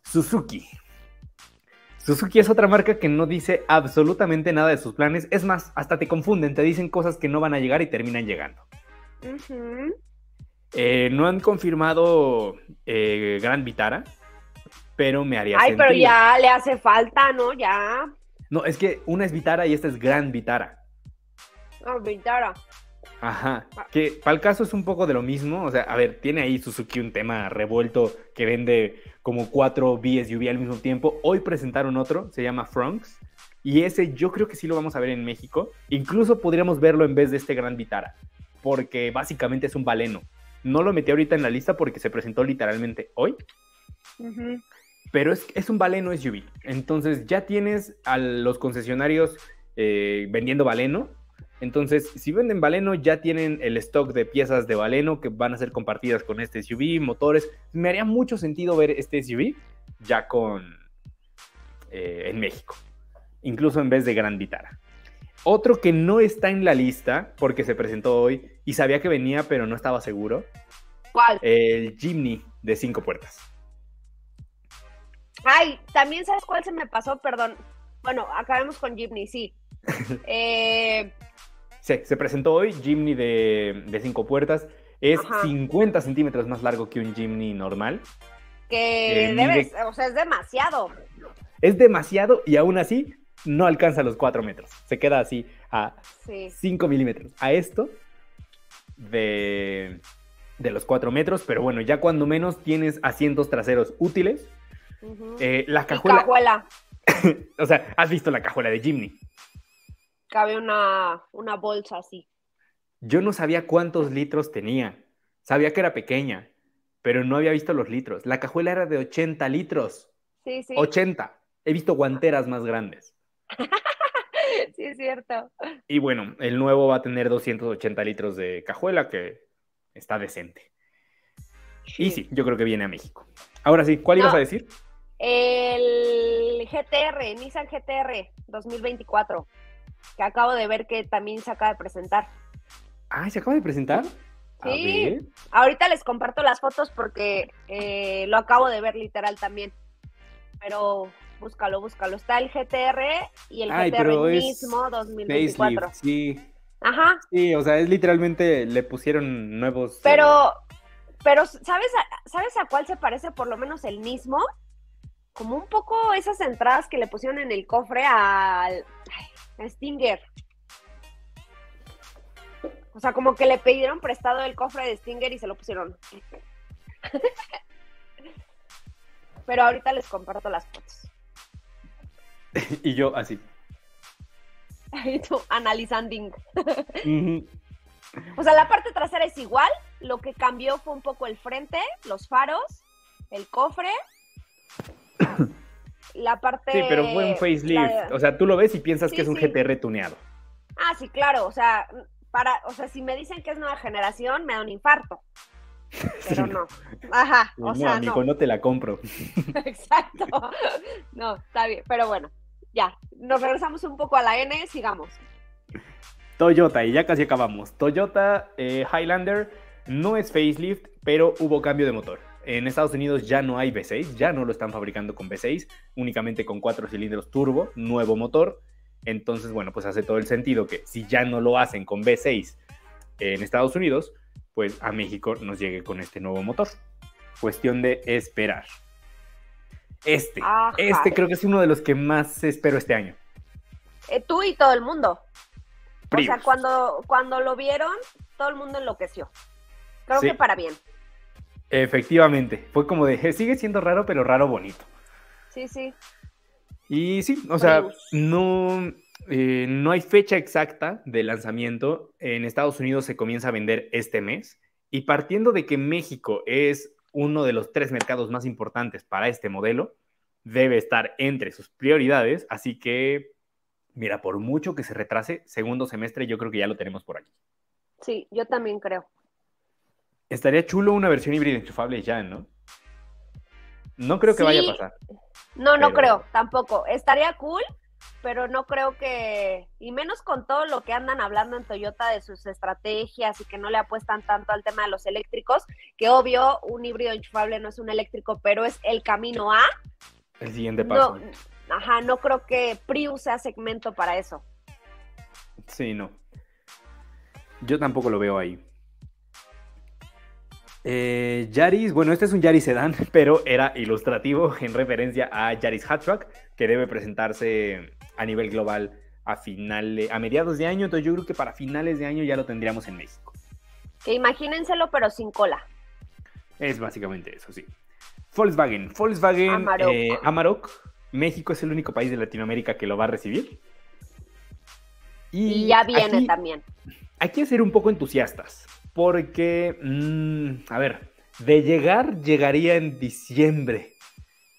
Suzuki. Suzuki es otra marca que no dice absolutamente nada de sus planes. Es más, hasta te confunden, te dicen cosas que no van a llegar y terminan llegando. Eh, no han confirmado eh, Gran Vitara, pero me haría Ay, pero ya le hace falta, ¿no? Ya. No, es que una es Vitara y esta es Gran Vitara. No, Vitara. Ajá. Ah. Que para el caso es un poco de lo mismo. O sea, a ver, tiene ahí Suzuki un tema revuelto que vende como cuatro BSUV al mismo tiempo. Hoy presentaron otro, se llama Frunks. Y ese yo creo que sí lo vamos a ver en México. Incluso podríamos verlo en vez de este Gran Vitara. Porque básicamente es un baleno. No lo metí ahorita en la lista porque se presentó literalmente hoy. Pero es, es un baleno SUV. Entonces ya tienes a los concesionarios eh, vendiendo baleno. Entonces, si venden baleno, ya tienen el stock de piezas de baleno que van a ser compartidas con este SUV, motores. Me haría mucho sentido ver este SUV ya con eh, en México. Incluso en vez de Gran Vitara. Otro que no está en la lista porque se presentó hoy y sabía que venía, pero no estaba seguro. ¿Cuál? El Jimny de cinco puertas. Ay, también sabes cuál se me pasó, perdón. Bueno, acabemos con Jimny, sí. Eh, Sí, se presentó hoy Jimny de, de cinco puertas. Es Ajá. 50 centímetros más largo que un Jimny normal. que Eh, debes, mide- o sea, es demasiado. Es demasiado y aún así no alcanza los 4 metros. Se queda así a Sí. 5 milímetros. A esto de, de los 4 metros, pero bueno, ya cuando menos tienes asientos traseros útiles. Eh, la Y cajuela, cajuela. o sea, has visto la cajuela de Jimny. Cabe una, una bolsa así. Yo no sabía cuántos litros tenía. Sabía que era pequeña, pero no había visto los litros. La cajuela era de 80 litros. Sí, sí. 80. He visto guanteras más grandes. Sí, es cierto. Y bueno, el nuevo va a tener 280 litros de cajuela, que está decente. Y sí, yo creo que viene a México. Ahora sí, ¿cuál No. ibas a decir? El GTR, Nissan GTR 2024, que acabo de ver que también se acaba de presentar. Ah, ¿se acaba de presentar? Sí. Ahorita les comparto las fotos porque eh, lo acabo de ver literal también. Pero búscalo, búscalo. Está el GTR y el Ay, GTR mismo 2024. Facelift, sí. Ajá. Sí, o sea, es literalmente, le pusieron nuevos... eh, Pero, pero ¿sabes a, ¿sabes a cuál se parece por lo menos el mismo? Como un poco esas entradas que le pusieron en el cofre al ay, a Stinger. O sea, como que le pidieron prestado el cofre de Stinger y se lo pusieron. Pero ahorita les comparto las fotos. y yo así. Ahí tú analizando. O sea, la parte trasera es igual. Lo que cambió fue un poco el frente, los faros, el cofre. La parte. Sí, pero fue un facelift. la- O sea, tú lo ves y piensas Sí, que es un sí. GTR tuneado. Ah, sí, claro. O sea, para, o sea, si me dicen que es nueva generación, me da un infarto. Pero no. Ajá. No, O sea, amigo, no. no te la compro. Exacto. No, está bien. Pero bueno, ya. Nos regresamos un poco a la N, sigamos. Toyota, y ya casi acabamos. Toyota eh, Highlander no es facelift, pero hubo cambio de motor. En Estados Unidos ya no hay V6, ya no lo están fabricando con V6, únicamente con cuatro cilindros turbo, nuevo motor. Entonces, bueno, pues hace todo el sentido que si ya no lo hacen con V6 en Estados Unidos, pues a México nos llegue con este nuevo motor. Cuestión de esperar. Este, Ajá. este creo que es uno de los que más espero este año. Eh, tú y todo el mundo. O sea, cuando, cuando lo vieron, todo el mundo enloqueció. Creo Sí. que para bien. Efectivamente, fue como de, "Eh, sigue siendo raro, pero raro bonito. Sí, sí. Y sí, o sea, Prius. no, eh, no hay fecha exacta de lanzamiento. En Estados Unidos se comienza a vender este mes. Y partiendo de que México es uno de los tres mercados más importantes para este modelo, debe estar entre sus prioridades. Así que, mira, por mucho que se retrase, segundo semestre yo creo que ya lo tenemos por aquí. Sí, yo también creo. Estaría chulo una versión híbrida enchufable ya, ¿no? No creo que vaya a pasar. No, no creo, tampoco. Estaría cool, pero no creo que, y menos con todo lo que andan hablando en Toyota de sus estrategias y que no le apuestan tanto al tema de los eléctricos, que obvio un híbrido enchufable no es un eléctrico, pero es el camino a. El siguiente paso. No, ajá, no creo que Prius sea segmento para eso. Sí, no. Yo tampoco lo veo ahí. Eh, Yaris, bueno, este es un Yaris Sedan, pero era ilustrativo en referencia a Yaris Hatchback, que debe presentarse a nivel global a, final, a mediados de año. Entonces yo creo que para finales de año ya lo tendríamos en México. Que imagínenselo, pero sin cola. Es básicamente eso, sí. Volkswagen. Volkswagen Amarok. Eh, México es el único país de Latinoamérica que lo va a recibir. Y, ya viene también. Hay que ser un poco entusiastas, porque, mm, a ver, de llegar, llegaría en diciembre,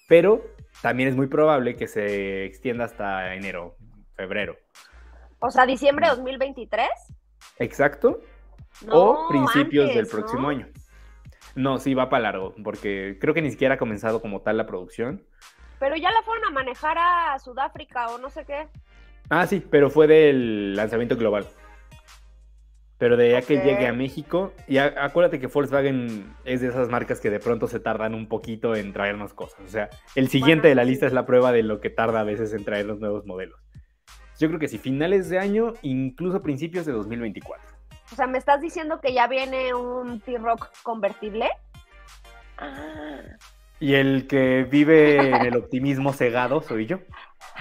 pero también es muy probable que se extienda hasta enero, febrero. O sea, diciembre de 2023. Exacto. o principios del próximo año. No, sí, va para largo, porque creo que ni siquiera ha comenzado como tal la producción. Pero ya la fueron a manejar a Sudáfrica o no sé qué. Ah, sí, pero fue del lanzamiento global. Pero de ya que llegue a México, y acuérdate que Volkswagen es de esas marcas que de pronto se tardan un poquito en traernos cosas. O sea, el siguiente de la lista es la prueba de lo que tarda a veces en traer los nuevos modelos. Yo creo que sí, finales de año, incluso principios de 2024. O sea, ¿me estás diciendo que ya viene un T-Rock convertible? Ah. Y el que vive en el optimismo cegado soy yo.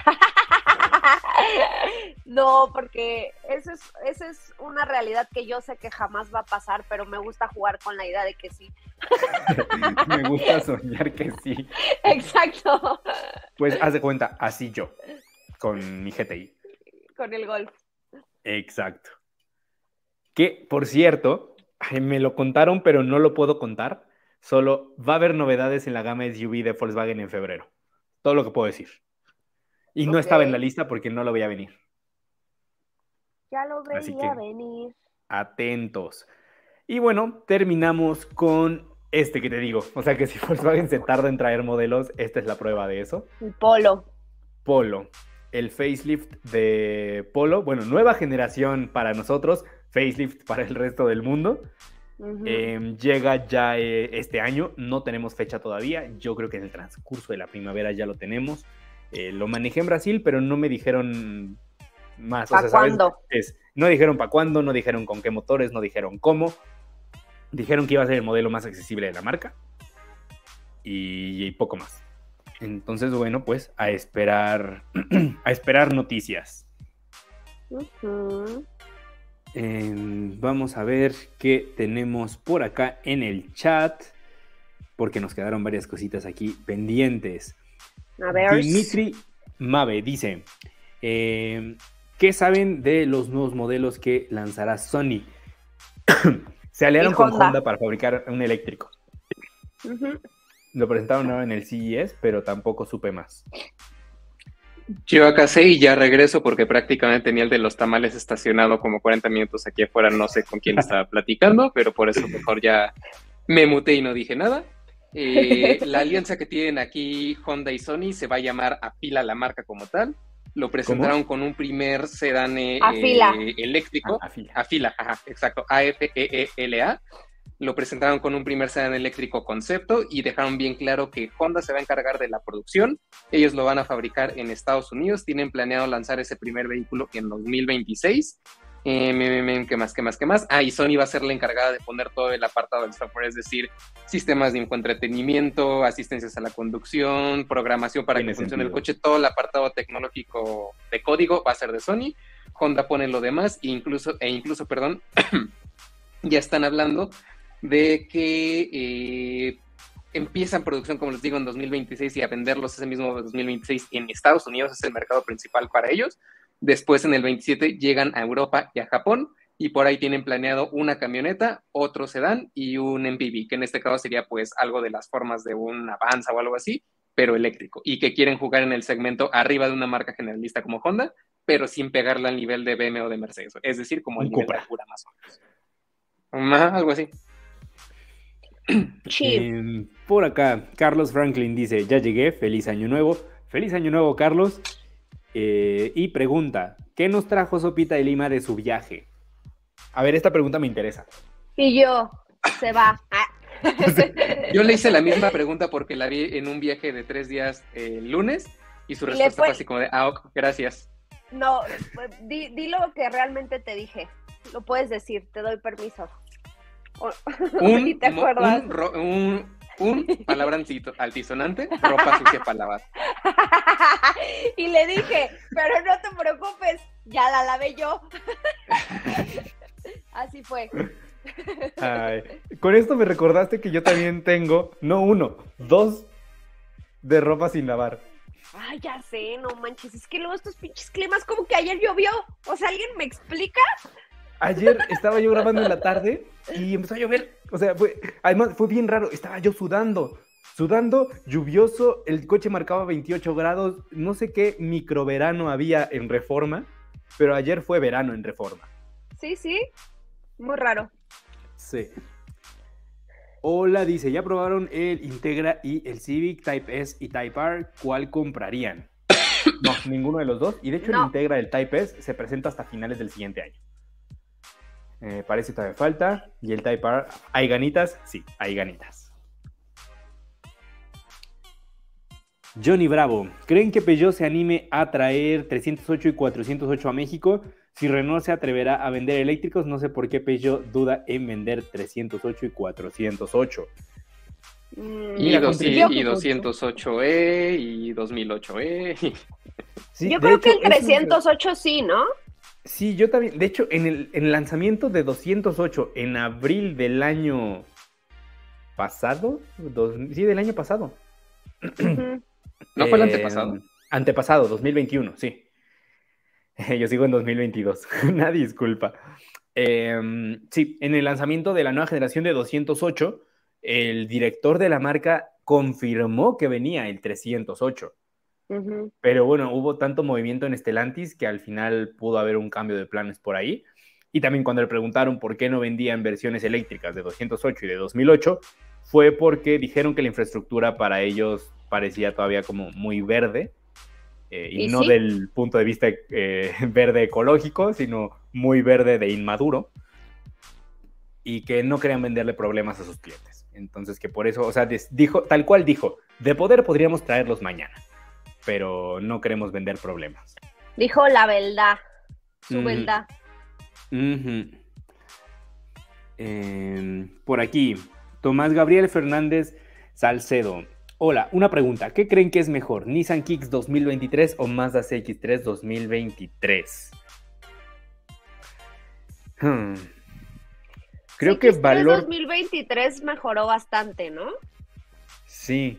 No, porque eso es, es una realidad que yo sé que jamás va a pasar, pero me gusta jugar con la idea de que sí. me gusta soñar que sí. Exacto. Pues haz de cuenta, así yo, con mi GTI. Con el Golf. Exacto. Que, por cierto, me lo contaron, pero no lo puedo contar. Solo va a haber novedades en la gama SUV de Volkswagen en febrero. Todo lo que puedo decir. Y no estaba en la lista porque no lo veía venir. Ya lo veía venir. Atentos. Y bueno, terminamos con este que te digo. O sea que si Volkswagen se tarda en traer modelos, esta es la prueba de eso. El Polo. Polo. El facelift de Polo. Bueno, nueva generación para nosotros, facelift para el resto del mundo. Em, llega ya eh, este año, no tenemos fecha todavía. Yo creo que en el transcurso de la primavera ya lo tenemos. Eh, lo manejé en Brasil, pero no me dijeron más. ¿Para cuándo? Es, no dijeron para cuándo, no dijeron con qué motores, no dijeron cómo. Dijeron que iba a ser el modelo más accesible de la marca y, poco más. Entonces, bueno, pues a esperar, a esperar noticias. Em, vamos a ver qué tenemos por acá en el chat, porque nos quedaron varias cositas aquí pendientes. Dimitri Mabe dice, eh, ¿qué saben de los nuevos modelos que lanzará Sony? Se aliaron con Honda para fabricar un eléctrico. Lo presentaron ahora en el CES, pero tampoco supe más. Yo acá sé y ya regreso porque prácticamente tenía el de los tamales estacionado como 40 minutos aquí afuera, no sé con quién estaba platicando, pero por eso mejor ya me muté y no dije nada. Eh, la alianza que tienen aquí Honda y Sony se va a llamar Afila la marca como tal. Lo presentaron con un primer sedán eh, eléctrico. Ah, Afila. ajá, exacto. A-F-E-E-L-A. Lo presentaron con un primer sedán eléctrico concepto y dejaron bien claro que Honda se va a encargar de la producción. Ellos lo van a fabricar en Estados Unidos. Tienen planeado lanzar ese primer vehículo en 2026 eh, ¿Qué más? ¿Qué más? ¿Qué más? Ah, y Sony va a ser la encargada de poner todo el apartado del software, es decir, sistemas de infoentretenimiento, asistencias a la conducción, programación para que funcione el coche, todo el apartado tecnológico de código va a ser de Sony. Honda pone lo demás e incluso, e incluso, perdón, ya están hablando de que eh, empiezan producción, como les digo, en 2026 y a venderlos ese mismo 2026 en Estados Unidos, es el mercado principal para ellos. Después en el 27 llegan a Europa y a Japón y por ahí tienen planeado una camioneta, otro sedán y un MPV, que en este caso sería pues algo de las formas de un Avanza o algo así, pero eléctrico, y que quieren jugar en el segmento arriba de una marca generalista como Honda, pero sin pegarla al nivel de BMW o de Mercedes, es decir, como el nivel de pura más o menos. algo así. Em, por acá, Carlos Franklin dice, ya llegué, feliz año nuevo. Feliz año nuevo, Carlos. Eh, y pregunta, ¿qué nos trajo Sopita de Lima de su viaje? A ver, esta pregunta me interesa. Y yo, se va. Ah. yo le hice la misma pregunta porque la vi en un viaje de tres días el lunes y su respuesta fue así como de, ah, gracias. No, pues, di, lo que realmente te dije. Lo puedes decir, te doy permiso. Un, ¿Te acuerdas? un, ro- un, un palabra antito- altisonante, ropa sucia para lavar. y le dije, pero no te preocupes, ya la lavé yo. Así fue. Ay, con esto me recordaste que yo también tengo, no uno, dos de ropa sin lavar. Ay, ya sé, no manches, es que luego estos pinches climas como que ayer llovió. O sea, ¿alguien me explica? Ayer estaba yo grabando en la tarde y empezó a llover. O sea, fue, además fue bien raro. Estaba yo sudando, sudando, lluvioso. El coche marcaba 28 grados. No sé qué microverano había en Reforma, pero ayer fue verano en Reforma. Sí, sí, muy raro. Sí. Hola, dice, ¿ya probaron el Integra y el Civic Type S y Type R? ¿Cuál comprarían? No, ninguno de los dos. Y de hecho No. el Integra del Type S se presenta hasta finales del siguiente año. Eh, parece que todavía falta. Y el Type R, ¿hay ganitas? Sí, hay ganitas. Johnny Bravo, ¿creen que Peugeot se anime a traer 308 y 408 a México? Si Renault se atreverá a vender eléctricos, no sé por qué Peugeot duda en vender 308 y 408. Mm, Y, Mira, dos- con y- yo- y 208E y 2008E. Sí, Yo creo que hecho, el es un- 308 sí, ¿no? Sí, yo también. De hecho, en el, en el lanzamiento de 208 en abril del año pasado, dos- sí, del año pasado. ¿No fue el Eh, antepasado? Antepasado, 2021, sí. Yo sigo en 2022, una disculpa. Eh, sí, en el lanzamiento de la nueva generación de 208, el director de la marca confirmó que venía el 308. Ujú. Pero bueno, hubo tanto movimiento en Stellantis que al final pudo haber un cambio de planes por ahí. Y también cuando le preguntaron por qué no vendían versiones eléctricas de 208 y de 2008, fue porque dijeron que la infraestructura para ellos parecía todavía como muy verde. eh, y, ¿Y no sí? del punto de vista eh, verde ecológico, sino muy verde de inmaduro. Y que no querían venderle problemas a sus clientes. Entonces que por eso, o sea, dijo, tal cual dijo, de poder podríamos traerlos mañana pero no queremos vender problemas. Dijo la verdad, su Ujú. verdad. Em, por aquí, Tomás Gabriel Fernández Salcedo. Hola, una pregunta. ¿Qué creen que es mejor, Nissan Kicks 2023 o Mazda CX-3 2023? Hmm. Creo que CX3 valor... 2023 mejoró bastante, ¿no? Sí,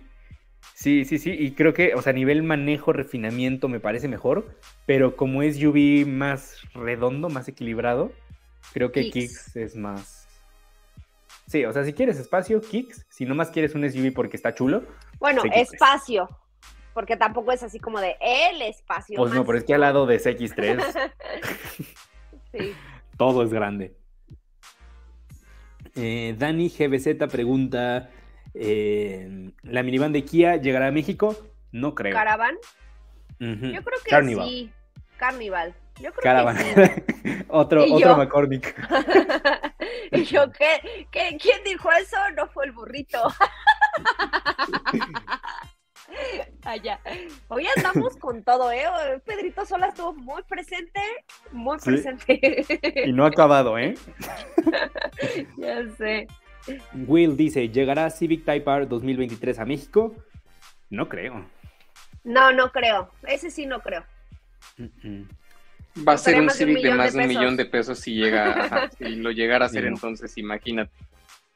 sí, sí, sí, y creo que, o sea, a nivel manejo, refinamiento me parece mejor, pero como es UV más redondo, más equilibrado, creo que Kicks. Kicks es más... Sí, o sea, si quieres espacio, Kicks, si nomás quieres un SUV porque está chulo, Bueno, CX3. espacio, porque tampoco es así como de el espacio. pues no, pero es que al lado de CX3 sí. todo es grande. Eh, Dani GBZ pregunta, eh, ¿la minivan de Kia llegará a México? No creo. Caravan, yo creo que Carnival. sí. Carnival, yo creo Caravan. que sí. otro otro yo. McCormick. y yo, ¿qué, qué, quién dijo eso? No fue el burrito. Allá. Hoy andamos con todo, ¿eh? Pedrito Sola estuvo muy presente, muy Sí. presente. Y no ha acabado, ¿eh? ya sé. Will dice, ¿llegará Civic Type R 2023 a México? No creo. No, no creo. Ese sí no creo. Va a ser un más de un Civic de más de un millón de pesos si llega, ajá, si lo llegara a Sí, no. entonces, imagínate.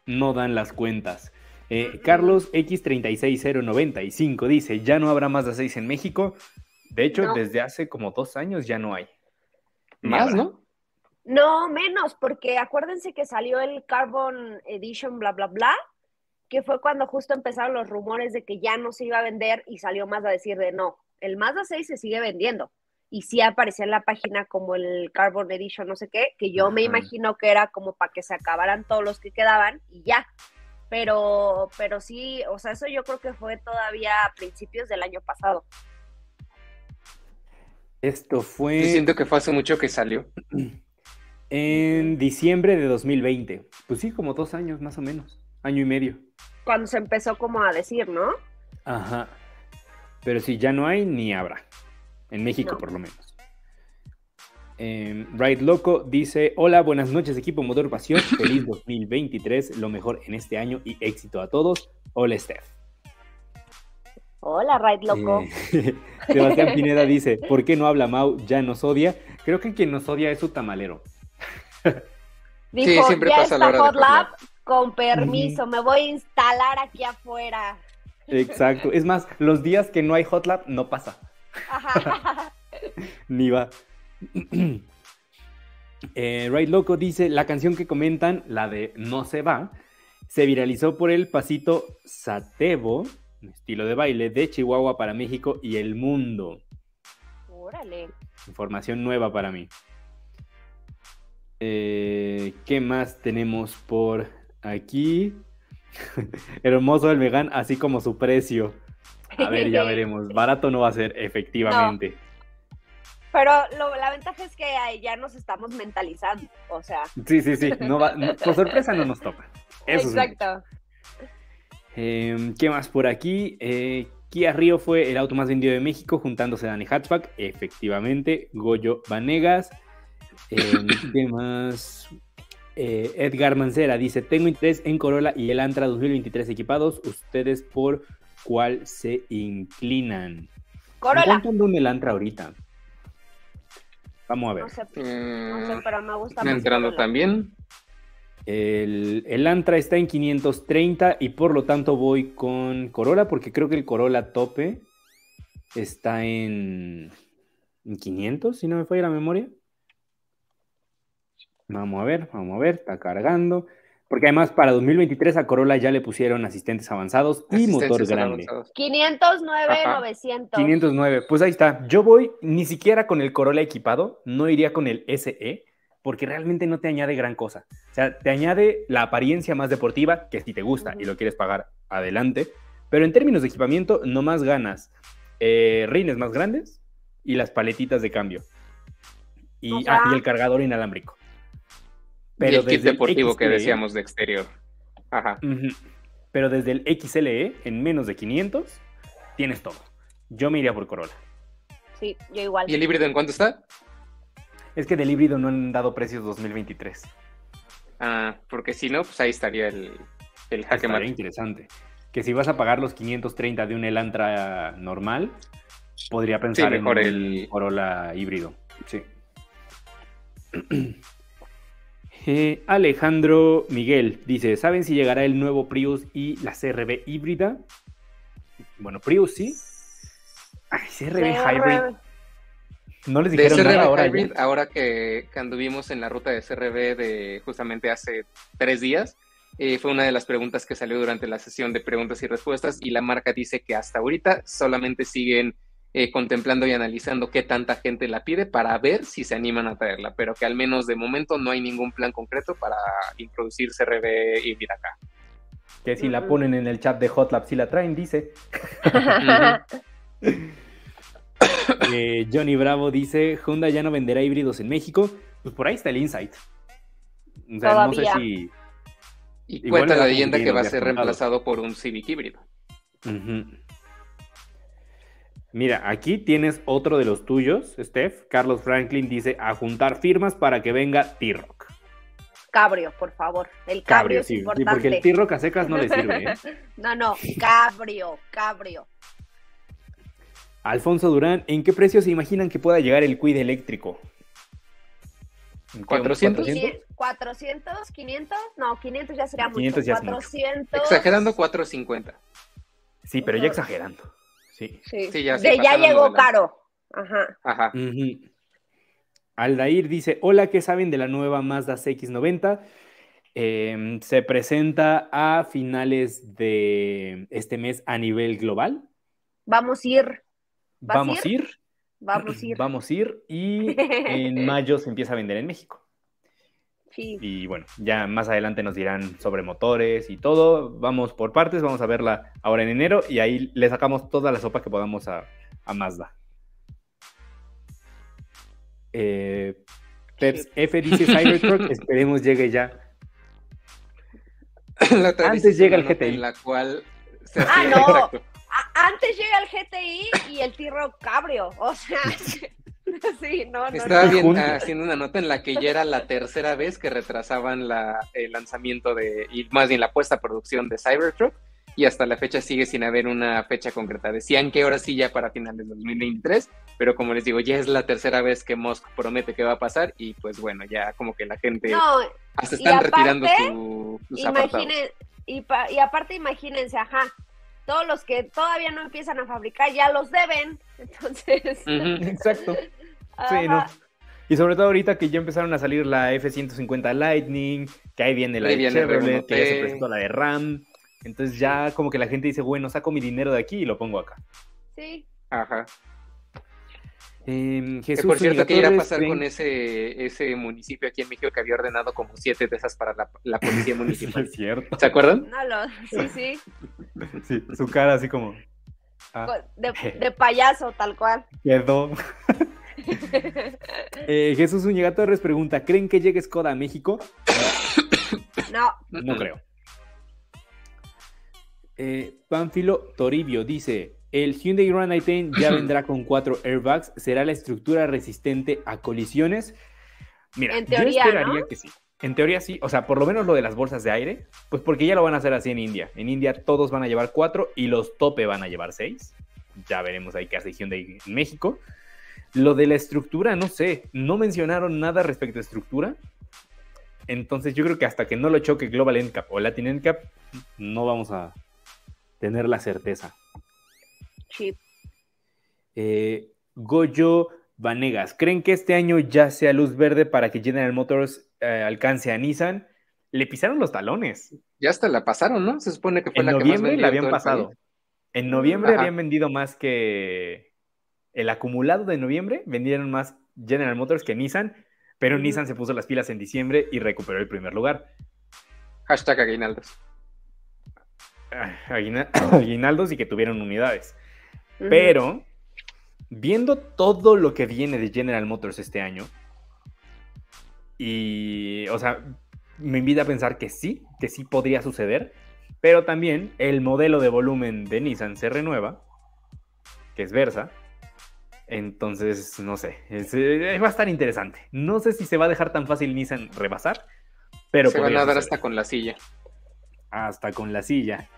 No dan las cuentas. Eh, Carlos X36095 dice, ¿ya no habrá más de 6 en México? De hecho, No. desde hace como dos años ya no hay. Más. ¿no? No, menos, porque acuérdense que salió el Carbon Edition, bla, bla, bla, que fue cuando justo empezaron los rumores de que ya no se iba a vender y salió Mazda a decir de no, el Mazda 6 se sigue vendiendo. Y sí aparecía en la página como el Carbon Edition, no sé qué, que yo me imagino que era como para que se acabaran todos los que quedaban y ya. Pero, pero sí, o sea, eso yo creo que fue todavía a principios del año pasado. Esto fue Yo siento que fue hace mucho que salió. en diciembre de 2020. Pues sí, como dos años más o menos. Año y medio. Cuando se empezó como a decir, ¿no? Eh, Ride Loco dice: Hola, buenas noches, equipo Motor Pasión. Feliz 2023, lo mejor en este año y éxito a todos. Hola, Steph. Hola, Ride Loco. Eh, Sebastián Pineda dice: ¿Por qué no habla Mau? Ya nos odia. Creo que quien nos odia es su tamalero. Dijo: siempre Ya pasa a la está hora de Lab, con permiso, me voy a instalar aquí afuera. Exacto. Es más, los días que no hay Hot Lab no pasa. Ajá. Ni va. eh, Right Loco dice, la canción que comentan, la de No se va, se viralizó por el pasito Satebo, estilo de baile, de Chihuahua para México y el mundo. Órale. Información nueva para mí. Eh, ¿Qué más tenemos por aquí? Hermoso el vegan, así como su precio. A ver, ya veremos. Barato no va a ser, efectivamente. Pero lo- la ventaja es que ahí ya nos estamos mentalizando, o sea. Sí, sí, sí. No va, no- por sorpresa no nos toca. Eso sí. exacto. Eh, ¿Qué más por aquí? Eh, Kia Río fue el auto más vendido de México, juntándose a Dani Hatchback. Efectivamente. Goyo Vanegas. Eh, ¿Qué más? Eh, Edgar Mancera dice: Tengo interés en Corolla y el Antra 2023 equipados. ¿Ustedes por cuál se inclinan? ¿En Corolla. ¿Cuánto anda un el Antra ahorita? Vamos a ver. No sé, no sé, Mm, pero me gusta más. entrando también. El, el Antra está en 530 y por lo tanto voy con Corolla porque creo que el Corolla tope está en, en 500, si no me falla la memoria. Vamos a ver, vamos a ver, está cargando. Porque además para 2023 a Corolla ya le pusieron asistentes avanzados y motor grande. avanzadas. 509, Ajá. 900. 509, pues ahí está. Yo voy ni siquiera con el Corolla equipado, no iría con el SE, porque realmente no te añade gran cosa. O sea, te añade la apariencia más deportiva, que si te gusta y Ujú. lo quieres pagar, adelante. Pero en términos de equipamiento, nomás ganas eh, rines más grandes y las paletitas de cambio. Y, O sea- ah, y el cargador inalámbrico. Y el kit el deportivo que XLE decíamos de exterior. Ajá. Pero desde el XLE, en menos de 500, tienes todo. Yo me iría por Corolla. Sí, yo igual. ¿Y el híbrido en cuánto está? Es que del híbrido no han dado precios 2023. Ah, porque si no, pues ahí estaría el, el jaque mate. interesante. Que si vas a pagar los 530 de un Elantra normal, podría pensar en mejor un el- Corolla híbrido. Sí. Eh, Alejandro Miguel dice: ¿Saben si llegará el nuevo Prius y la CRB híbrida? Bueno, Prius sí. Ay, CRB Hybrid. No les De dijeron CRB nada ahora. ya. Hybrid, ahora que, que anduvimos en la ruta de CRB de justamente hace tres días, eh, fue una de las preguntas que salió durante la sesión de preguntas y respuestas y la marca dice que hasta ahorita solamente siguen eh, contemplando y analizando qué tanta gente la pide para ver si se animan a traerla, pero que al menos de momento no hay ningún plan concreto para introducir CRB híbrida acá. Que si la ponen en el chat de Hotlab, si la traen, dice. Eh, Johnny Bravo dice, Honda ya no venderá híbridos en México. Pues por ahí está el insight. O sea, no sé si... Y Igual cuenta la da leyenda que va a ser reemplazado por un Civic híbrido. Mira, aquí tienes otro de los tuyos, Steph. Carlos Franklin dice, a juntar firmas para que venga T-Rock. Cabrio, por favor. El cabrio, Cabrio, es sí, sí, importante. porque el T-Rock a secas no le sirve. ¿eh? no, no, cabrio, cabrio. Alfonso Durán, ¿en qué precio se imaginan que pueda llegar el Quid eléctrico? ¿En qué, unos 400? Sí, 400, 500, no, 500 ya sería 500 mucho. ya es mucho. 400. Exagerando 450. Sí, pero ya exagerando. Sí. Sí, Sí, ya de ya llegó caro. Ajá. Ajá. Aldair dice, hola, ¿qué saben de la nueva Mazda CX-90? Em, se presenta a finales de este mes a nivel global. Vamos a ir, ¿Vas a Vamos a ir. vamos a ir. Vamos a ir y en mayo se empieza a vender en México. Sí. Y bueno, ya más adelante nos dirán sobre motores y todo. Vamos por partes, vamos a verla ahora en enero y ahí le sacamos toda la sopa que podamos a, a Mazda. Eh, Peps F dice Cybertruck, esperemos llegue ya. La Antes llega el GTI. En la cual... se- Ah, no. antes llega el GTI y el T-Rock cabrio. O sea, Sí, no, no. Estaba no. bien, haciendo una nota en la que ya era la tercera vez que retrasaban la, el lanzamiento de, y más bien la puesta a producción de Cybertruck, y hasta la fecha sigue sin haber una fecha concreta. Decían que ahora sí ya para finales de 2023, pero como les digo, ya es la tercera vez que Musk promete que va a pasar, y pues bueno, ya como que la gente No, hasta y están aparte, retirando su- sus imaginen, y, pa- y aparte imagínense, ajá, todos los que todavía no empiezan a fabricar ya los deben, entonces... Exacto. Ajá. Sí, no. Y sobre todo ahorita que ya empezaron a salir la F-150 Lightning, que ahí viene la Ahí de viene Chevrolet, que ya se R1T. presentó la de Ram. Entonces ya como que la gente dice, bueno, saco mi dinero de aquí y lo pongo acá. Sí, Ajá. Que Jesús por cierto, ¿qué irá a pasar ¿creen- con ese, ese municipio aquí en México que había ordenado como siete de esas para la, la policía Sí, municipal? es cierto. ¿Se acuerdan? no lo, sí, sí, Sí, su cara así como... ah, de, de payaso, tal cual. quedó. Eh, Jesús Zúñiga Torres pregunta, ¿creen que llegue Skoda a México? No, No creo. Eh, Pánfilo Toribio dice: El Hyundai Grand i10 ya vendrá con cuatro airbags. ¿Será la estructura resistente a colisiones? Mira, En teoría, yo esperaría ¿no? que sí. En teoría sí, o sea, por lo menos lo de las bolsas de aire, pues porque ya lo van a hacer así en India. En India todos van a llevar cuatro y los tope van a llevar seis. Ya veremos ahí qué hace Hyundai en México. Lo de la estructura, no sé, no mencionaron nada respecto a estructura. Entonces yo creo que hasta que no lo choque Global NCAP o Latin NCAP, no vamos a tener la certeza. chip. Eh, Goyo Vanegas, ¿creen que este año ya sea luz verde para que General Motors eh, alcance a Nissan? Le pisaron los talones. Ya hasta la pasaron, ¿no? Se supone que fue En la que más noviembre vendió la en habían pasado. país. En noviembre Ajá. habían vendido más que... El acumulado de noviembre vendieron más General Motors que Nissan, pero Ujú. Nissan se puso las pilas en diciembre y recuperó el primer lugar. Hashtag aguinaldos. Ah, aguina- Aguinaldos y que tuvieron unidades. Pero, viendo todo lo que viene de General Motors este año, y, o sea, me invita a pensar que sí, que sí podría suceder, pero también el modelo de volumen de Nissan se renueva, que es Versa. Entonces, no sé, es- eh, va a estar interesante. No sé si se va a dejar tan fácil Nissan rebasar, pero Se van a dar suceder. hasta con la silla. Hasta con la silla.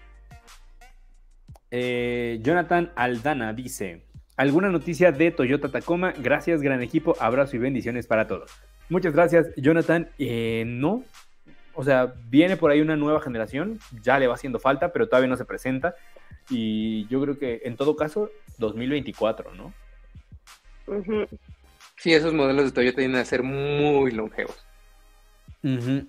Eh, Jonathan Aldana dice: ¿Alguna noticia de Toyota Tacoma? Gracias, gran equipo. Abrazo y bendiciones para todos. Muchas gracias, Jonathan. Eh, no. O sea, viene por ahí una nueva generación. Ya le va haciendo falta, pero todavía no se presenta. Y yo creo que en todo caso, 2024, ¿no? Sí, esos modelos de Toyota tienen a ser muy longevos.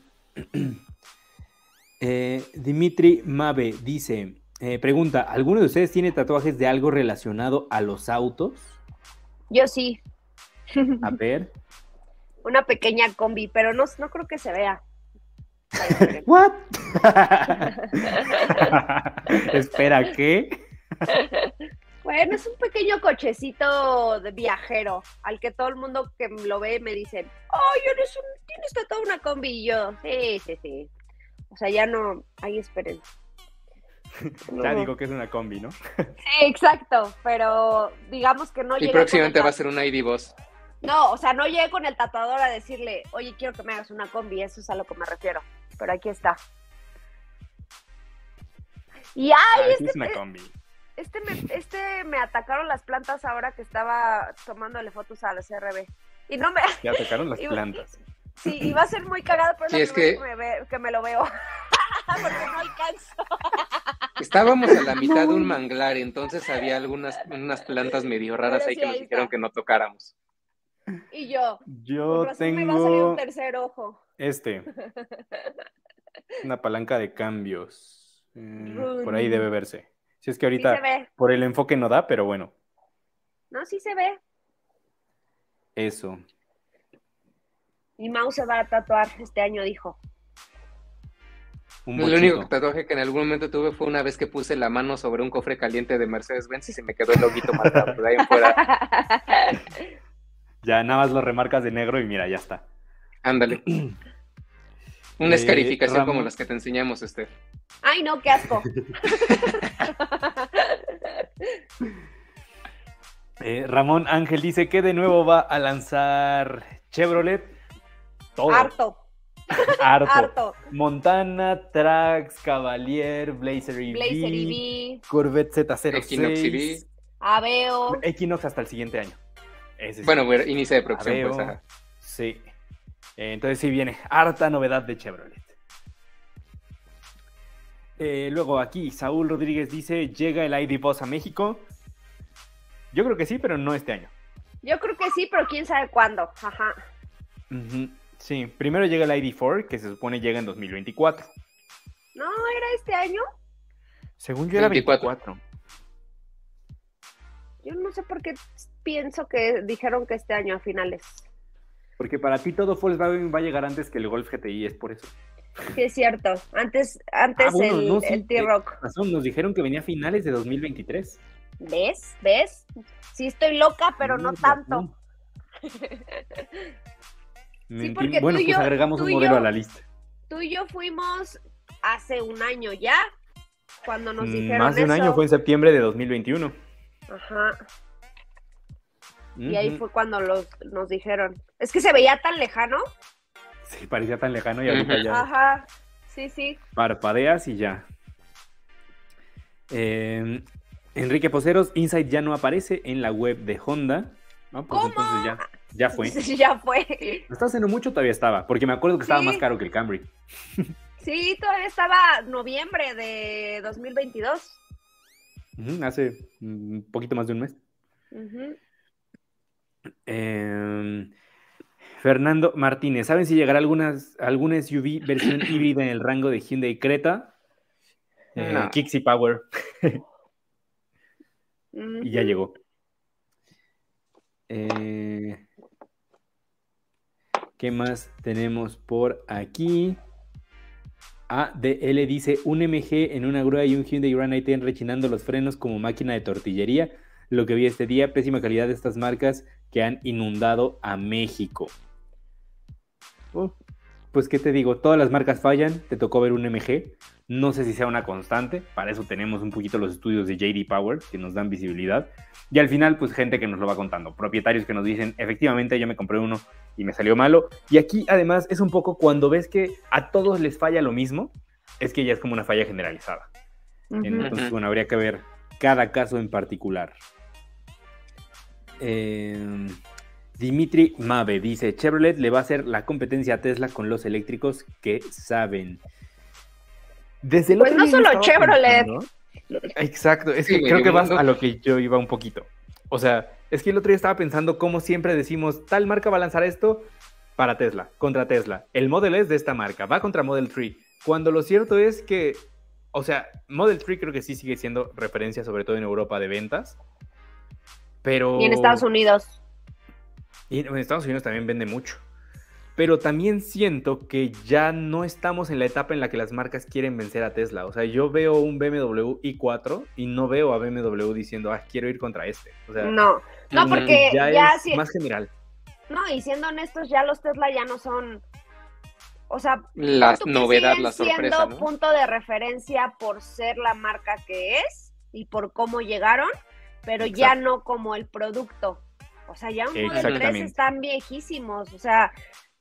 Eh, Dimitri Mabe dice, eh, pregunta, ¿alguno de ustedes tiene tatuajes de algo relacionado a los autos? Yo sí, A ver. una pequeña combi, pero no, no creo que se vea. ¿What? Espera, ¿qué? Bueno, es un pequeño cochecito de viajero al que todo el mundo que lo ve me dicen, ¡ay, eres un, tienes tatuado una combi! Y yo, sí, sí, sí. O sea, ya no, ahí esperen. Ya No. digo que es una combi, ¿no? Sí, exacto, pero digamos que no Y próximamente va a ser un ID Boss. No, o sea, no llegué con el tatuador a decirle, oye, quiero que me hagas una combi, eso es a lo que me refiero. Pero aquí está. Y Ah, ay, este, es una combi. Este, me, este me atacaron las plantas ahora que estaba tomándole fotos a la CRB. Y no me, Ya tocaron las Y- plantas. sí, iba a ser muy cagado, pero es Sí, es que- que me, ve- que me lo veo. Porque no alcanzo. Estábamos a la mitad de un manglar, entonces había algunas unas plantas medio raras Pero ahí sí, que nos ahí dijeron que no tocáramos. Y yo, Yo razón me va a salir tengo un tercer ojo. este. Una palanca de cambios. Mm, por ahí debe verse. Si es que ahorita por el enfoque no da, pero bueno, No, sí se ve. eso. Mi mouse se va a tatuar este año, dijo. Un El único tatuaje que en algún momento tuve fue una vez que puse la mano sobre un cofre caliente de Mercedes-Benz y se me quedó el loguito marcado. De ahí en fuera, Ya nada más lo remarcas de negro y mira, ya está. ándale. Una Eh, escarificación como las que te enseñamos, este. Ay, no, qué asco. Eh, Ramón Ángel dice que de nuevo va a lanzar Chevrolet. Todo. Harto. Harto. Harto. Montana, Trax, Cavalier, Blazer EV, Blazer EV, Corvette Z06, Equinox EV. Aveo. Equinox hasta el siguiente año. Ese sí. Bueno, bueno, inicio de producción, Aveo, pues. ajá. Sí. Eh, entonces sí viene harta novedad de Chevrolet. Eh, luego aquí, Saúl Rodríguez dice, ¿llega el ID Boss a México? Yo creo que sí, pero no este año. Yo creo que sí, pero quién sabe cuándo. Ajá. Sí, primero llega el ID4, que se supone llega en 2024. No, era este año. Según yo era 24. 24. Yo no sé por qué pienso que dijeron que este año a finales. Porque para ti todo Volkswagen va a llegar antes que el Golf GTI, es por eso. Sí, es cierto. Antes, antes Ah, bueno, el, no, sí, el T-Rock. Razón, nos dijeron que venía a finales de 2023. ¿Ves? ¿Ves? Sí estoy loca, pero no tanto. Sí, porque bueno, tú y pues agregamos tú un modelo yo- a la lista. Tú y yo fuimos hace un año ya, cuando nos Mm, dijeron Más de un eso. año, fue en septiembre de 2021. Ajá. Y ahí fue cuando los, nos dijeron. Es que se veía tan lejano. Sí, parecía tan lejano y ahorita ya Ajá. Sí, sí. parpadeas y ya. Eh, Enrique Poceros, Insight ya no aparece en la web de Honda. No, pues ¿Cómo? entonces ya, ya fue. ya fue. No está haciendo mucho, todavía estaba, porque me acuerdo que estaba Sí. más caro que el Camry. Sí, todavía estaba noviembre de 2022. Ujú, hace un poquito más de un mes. Eh, Fernando Martínez, ¿saben si llegará algunas, alguna SUV versión híbrida en el rango de Hyundai Creta? Eh, No. Y Power, y ya llegó. Eh, ¿Qué más tenemos por aquí? ADL dice, un MG en una grúa y un Hyundai Grand i10 rechinando los frenos como máquina de tortillería. Lo que vi este día, pésima calidad de estas marcas que han inundado a México. Oh, pues, ¿qué te digo? Todas las marcas fallan, te tocó ver un MG. No sé si sea una constante, para eso tenemos un poquito los estudios de JD Power que nos dan visibilidad. Y al final, pues gente que nos lo va contando, propietarios que nos dicen, efectivamente yo me compré uno y me salió malo. Y aquí además es un poco cuando ves que a todos les falla lo mismo, es que ya es como una falla generalizada. Entonces, bueno, habría que ver cada caso en particular. Eh, Dimitri Mabe dice, Chevrolet le va a hacer la competencia a Tesla con los eléctricos que saben. Desde el Pues otro no solo Chevrolet. pensando- Exacto, es que creo que vas a lo que yo iba un poquito. O sea, es que el otro día estaba pensando cómo siempre decimos, tal marca va a lanzar esto para Tesla, contra Tesla. El Model es de esta marca, va contra Model 3. Cuando lo cierto es que, o sea, Model 3 creo que sí sigue siendo referencia, sobre todo en Europa, de ventas. Pero... Y en Estados Unidos. Y en Estados Unidos también vende mucho. Pero también siento que ya no estamos en la etapa en la que las marcas quieren vencer a Tesla. O sea, yo veo un BMW i4 y no veo a BMW diciendo, ah, quiero ir contra este. O sea, No. No, porque ya, ya, es sí- más general. No, y siendo honestos, ya los Tesla ya no son. O sea, La novedad, la sorpresa, siendo ¿no? punto de referencia por ser la marca que es y por cómo llegaron, pero ya Exacto. no como el producto. O sea, ya un Model 3 Exactamente. están viejísimos. O sea,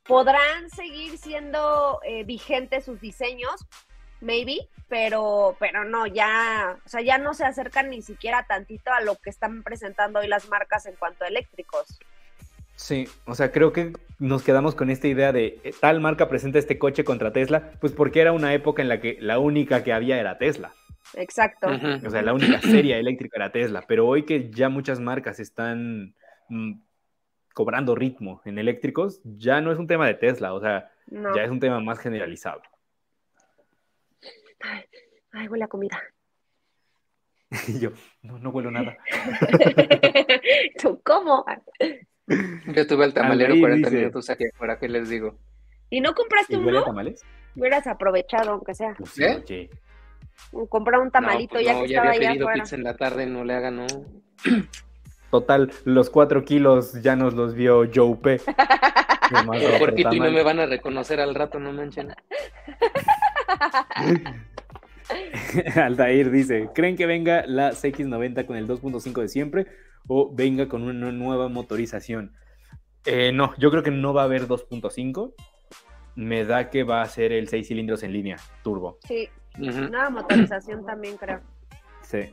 podrán seguir siendo eh, vigentes sus diseños, maybe, pero, pero no, ya, o sea, ya no se acercan ni siquiera tantito a lo que están presentando hoy las marcas en cuanto a eléctricos. Sí, o sea, creo que nos quedamos con esta idea de eh, tal marca presenta este coche contra Tesla, pues porque era una época en la que la única que había era Tesla. Exacto. O sea, la única serie eléctrica era Tesla, pero hoy que ya muchas marcas están mm, cobrando ritmo en eléctricos, ya no es un tema de Tesla, o sea, No. ya es un tema más generalizado. Ay, huele a comida. Y yo, no, no huelo nada. ¿Tú cómo? Yo tuve el tamalero Aldair 40 dice- minutos aquí afuera, ¿qué les digo? ¿Y no compraste ¿Y huele a uno? tamales? Hubieras aprovechado, aunque sea. Pues sí, ¿Eh? oye. Comprar un tamalito no, pues ya no, que ya estaba había pedido afuera. pizza en la tarde, no le hagan, no. Total, los cuatro kilos ya nos los vio Joe P. Otro Puerquito y no me van a reconocer al rato, no manchen. Altair dice, ¿creen que venga la CX90 con el 2.5 de siempre o venga con una nueva motorización. Eh, no, yo creo que no va a haber 2.5. Me da que va a ser el 6 cilindros en línea, turbo. Sí, nueva motorización también creo. Sí.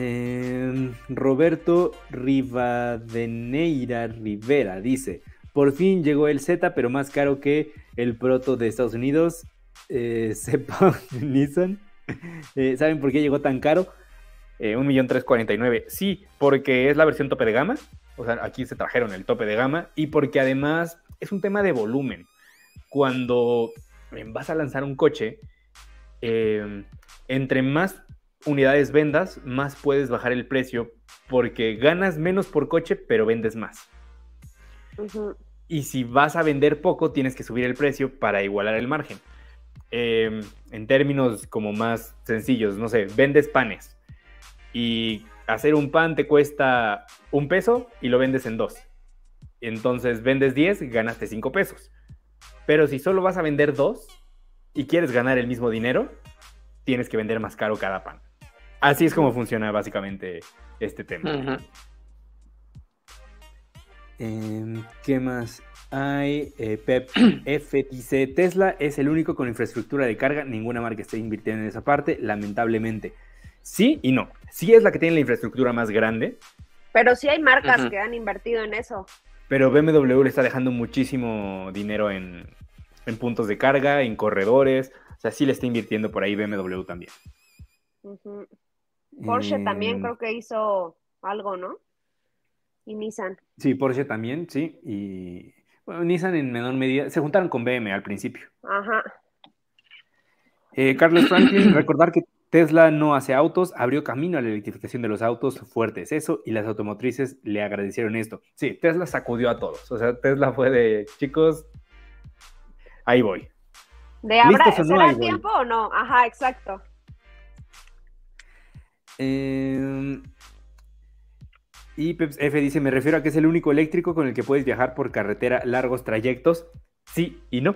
Em, Roberto Rivadeneira Rivera dice: Por fin llegó el Z, pero más caro que el proto de Estados Unidos. Eh, sepa Nissan. Eh, ¿Saben por qué llegó tan caro? Eh, 1.349.000. Sí, porque es la versión tope de gama. O sea, aquí se trajeron el tope de gama. Y porque además es un tema de volumen. Cuando vas a lanzar un coche, em, entre más unidades vendas, más puedes bajar el precio porque ganas menos por coche, pero vendes más. Y si vas a vender poco, tienes que subir el precio para igualar el margen. Em, en términos como más sencillos, no sé, vendes panes y hacer un pan te cuesta un peso y lo vendes en dos. Entonces vendes 10, ganaste 5 pesos. Pero si solo vas a vender dos y quieres ganar el mismo dinero, tienes que vender más caro cada pan. Así es como funciona básicamente este tema. Em, ¿Qué más hay? Eh, Pep F dice, Tesla es el único con infraestructura de carga, ninguna marca está invirtiendo en esa parte, lamentablemente. Sí y no. Sí es la que tiene la infraestructura más grande. Pero sí hay marcas que han invertido en eso. Pero BMW le está dejando muchísimo dinero en, puntos de carga, en corredores. O sea, sí le está invirtiendo por ahí BMW también. Porsche también em, creo que hizo algo, ¿no? Y Nissan. Sí, Porsche también, sí. Y bueno, Nissan en menor medida. Se juntaron con BM al principio. Ajá. Eh, Carlos Franklin, recordar que Tesla no hace autos, abrió camino a la electrificación de los autos, fuertes eso, y las automotrices le agradecieron esto. Sí, Tesla sacudió a todos. O sea, Tesla fue de, chicos, ahí voy. ¿De habrá, ¿será tiempo o no? Ajá, exacto. Em, y Peps F dice, me refiero a que es el único eléctrico con el que puedes viajar por carretera largos trayectos. Sí y no.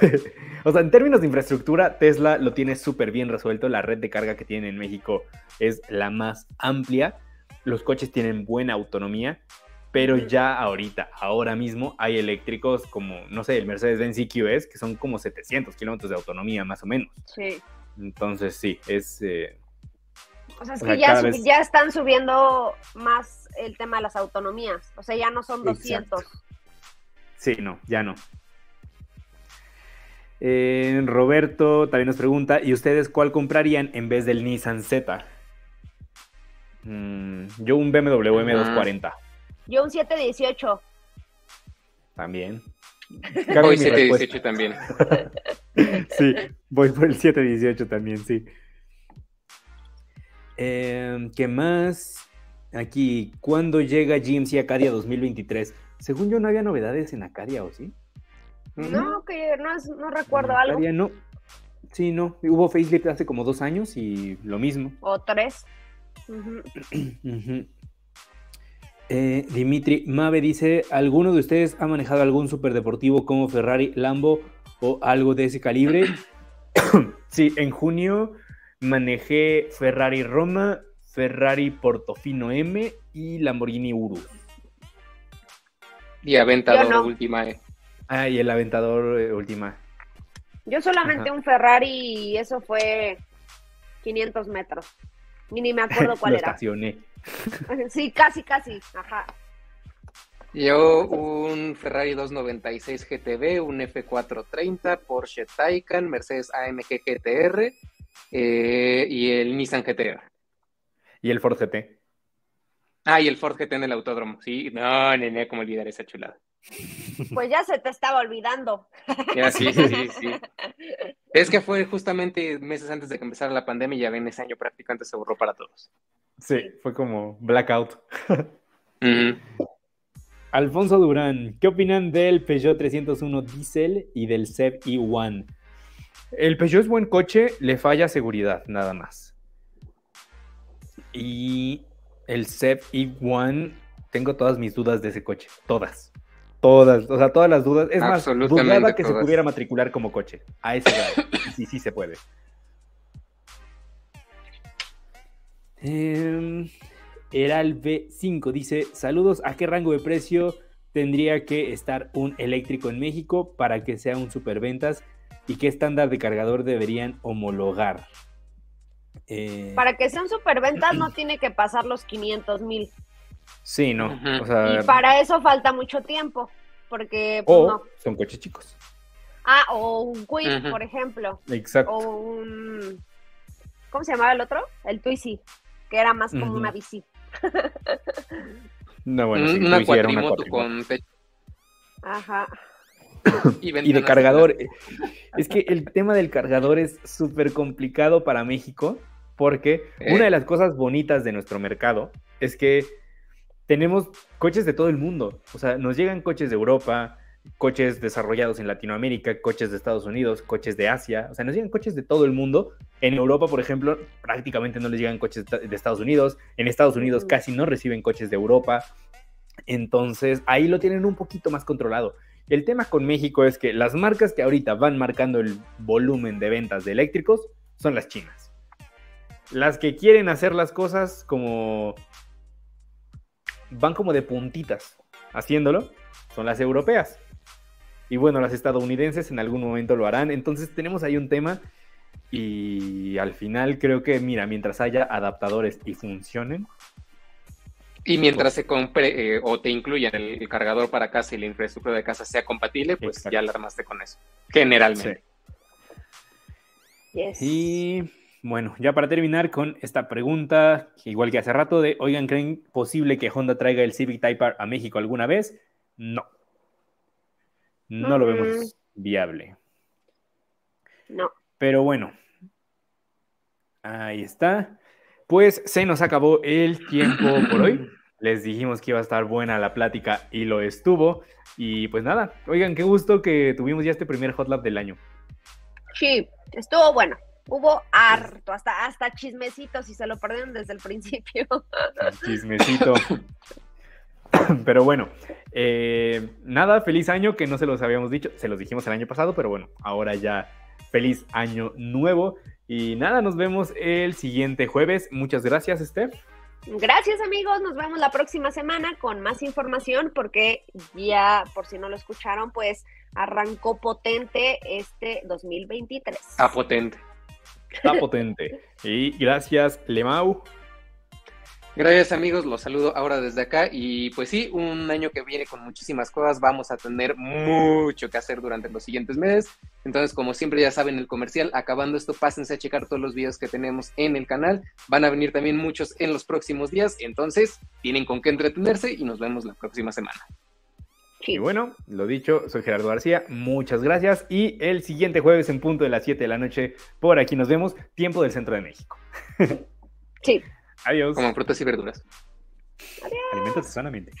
o sea, en términos de infraestructura, Tesla lo tiene súper bien resuelto. La red de carga que tiene en México es la más amplia. Los coches tienen buena autonomía, pero ya ahorita, ahora mismo, hay eléctricos como, no sé, el Mercedes-Benz EQS, que son como 700 kilómetros de autonomía, más o menos. Sí. Entonces, sí, es... Eh, o sea, es que ya, están subiendo más el tema de las autonomías. O sea, ya no son 200. Sí, no, ya no. Eh, Roberto también nos pregunta, ¿y ustedes cuál comprarían en vez del Nissan Z? Mm, yo un BMW M240. Yo un 718. También. Voy 718 también. sí, voy por el 718 también, sí. Em, ¿Qué más? Aquí, ¿cuándo llega GMC Acadia 2023? Según yo no había novedades en Acadia, ¿o sí? No, que no, no recuerdo algo. Acadia no. Sí, no. Hubo facelift hace como dos años y lo mismo. O tres. Eh, Dimitri Mave dice: ¿Alguno de ustedes ha manejado algún superdeportivo como Ferrari, Lambo o algo de ese calibre? sí, en junio manejé Ferrari Roma, Ferrari Portofino M y Lamborghini Urus. Y Aventador Última E. Ah, y el Aventador eh, Última. Yo solamente un Ferrari y eso fue 500 metros. Y ni me acuerdo cuál era. Estacioné. sí, casi, casi. Ajá. Yo un Ferrari 296 GTB, un F430, Porsche Taycan, Mercedes AMG GTR eh, y el Nissan GT. ¿Y el Ford GT? Ah, y el Ford GT en el autódromo. Sí, no, nene, cómo olvidar esa chulada. Pues ya se te estaba olvidando. Ya, sí, sí, sí. Es que fue justamente meses antes de que empezara la pandemia y ya ven, ese año prácticamente se borró para todos. Sí, fue como blackout. Alfonso Durán, ¿qué opinan del Peugeot 301 Diesel y del CEP E1? El Peugeot es buen coche, le falla seguridad, nada más. Y el CEP E1, tengo todas mis dudas de ese coche, todas. Todas, o sea, todas las dudas. Es más, dudaba que se pudiera matricular como coche. A ese grado. sí, sí se puede. Em, Heralbe5 dice, saludos, ¿a qué rango de precio tendría que estar un eléctrico en México para que sea un superventas? ¿Y qué estándar de cargador deberían homologar? Eh, para que sea un superventas no tiene que pasar los 500 mil. Sí, no. y para eso falta mucho tiempo, porque pues, son coches chicos. Ah, o un Quick, por ejemplo. Exacto. O un... ¿Cómo se llamaba el otro? El Twizy, que era más como una bici. no, bueno, sí, una cuatrimoto con Ajá. y, de cargador. Es que el tema del cargador es súper complicado para México porque ¿Eh? una de las cosas bonitas de nuestro mercado es que tenemos coches de todo el mundo. O sea, nos llegan coches de Europa, coches desarrollados en Latinoamérica, coches de Estados Unidos, coches de Asia, o sea, nos llegan coches de todo el mundo. En Europa, por ejemplo, prácticamente no les llegan coches de Estados Unidos, en Estados Unidos casi no reciben coches de Europa, entonces ahí lo tienen un poquito más controlado. El tema con México es que las marcas que ahorita van marcando el volumen de ventas de eléctricos son las chinas. Las que quieren hacer las cosas como... van como de puntitas haciéndolo, son las europeas. Y bueno, las estadounidenses en algún momento lo harán. Entonces tenemos ahí un tema y al final creo que, mira, mientras haya adaptadores y funcionen. Y mientras se compre eh, o te incluyan el, cargador para casa y la infraestructura de casa sea compatible, pues ya la armaste con eso. Generalmente. Y bueno, ya para terminar con esta pregunta, igual que hace rato, de, oigan, ¿creen posible que Honda traiga el Civic Type R a México alguna vez? No no lo vemos viable. No. Pero bueno, ahí está. Pues se nos acabó el tiempo por hoy. Les dijimos que iba a estar buena la plática y lo estuvo. Y pues nada, oigan, qué gusto que tuvimos ya este primer Hot Lab del año. Sí, estuvo bueno. Hubo harto, hasta, hasta chismecito, si se lo perdieron desde el principio. Chismecito. Pero bueno, eh, nada, feliz año, que no se los habíamos dicho, se los dijimos el año pasado, pero bueno, ahora ya feliz año nuevo. Y nada, nos vemos el siguiente jueves. Muchas gracias, Steph. Gracias amigos, nos vemos la próxima semana con más información porque ya, por si no lo escucharon, pues arrancó potente este 2023. A potente. Está potente. Y gracias, Lemau. Gracias amigos, los saludo ahora desde acá y pues sí, un año que viene con muchísimas cosas, vamos a tener mucho que hacer durante los siguientes meses, entonces como siempre ya saben el comercial, acabando esto pásense a checar todos los videos que tenemos en el canal, van a venir también muchos en los próximos días, entonces tienen con qué entretenerse y nos vemos la próxima semana. Y bueno, lo dicho, soy Gerardo García, muchas gracias y el siguiente jueves en punto de las 7 de la noche por aquí nos vemos, tiempo del centro de México. Sí. Adiós. Como frutas y verduras. Adiós. Alimentate sanamente.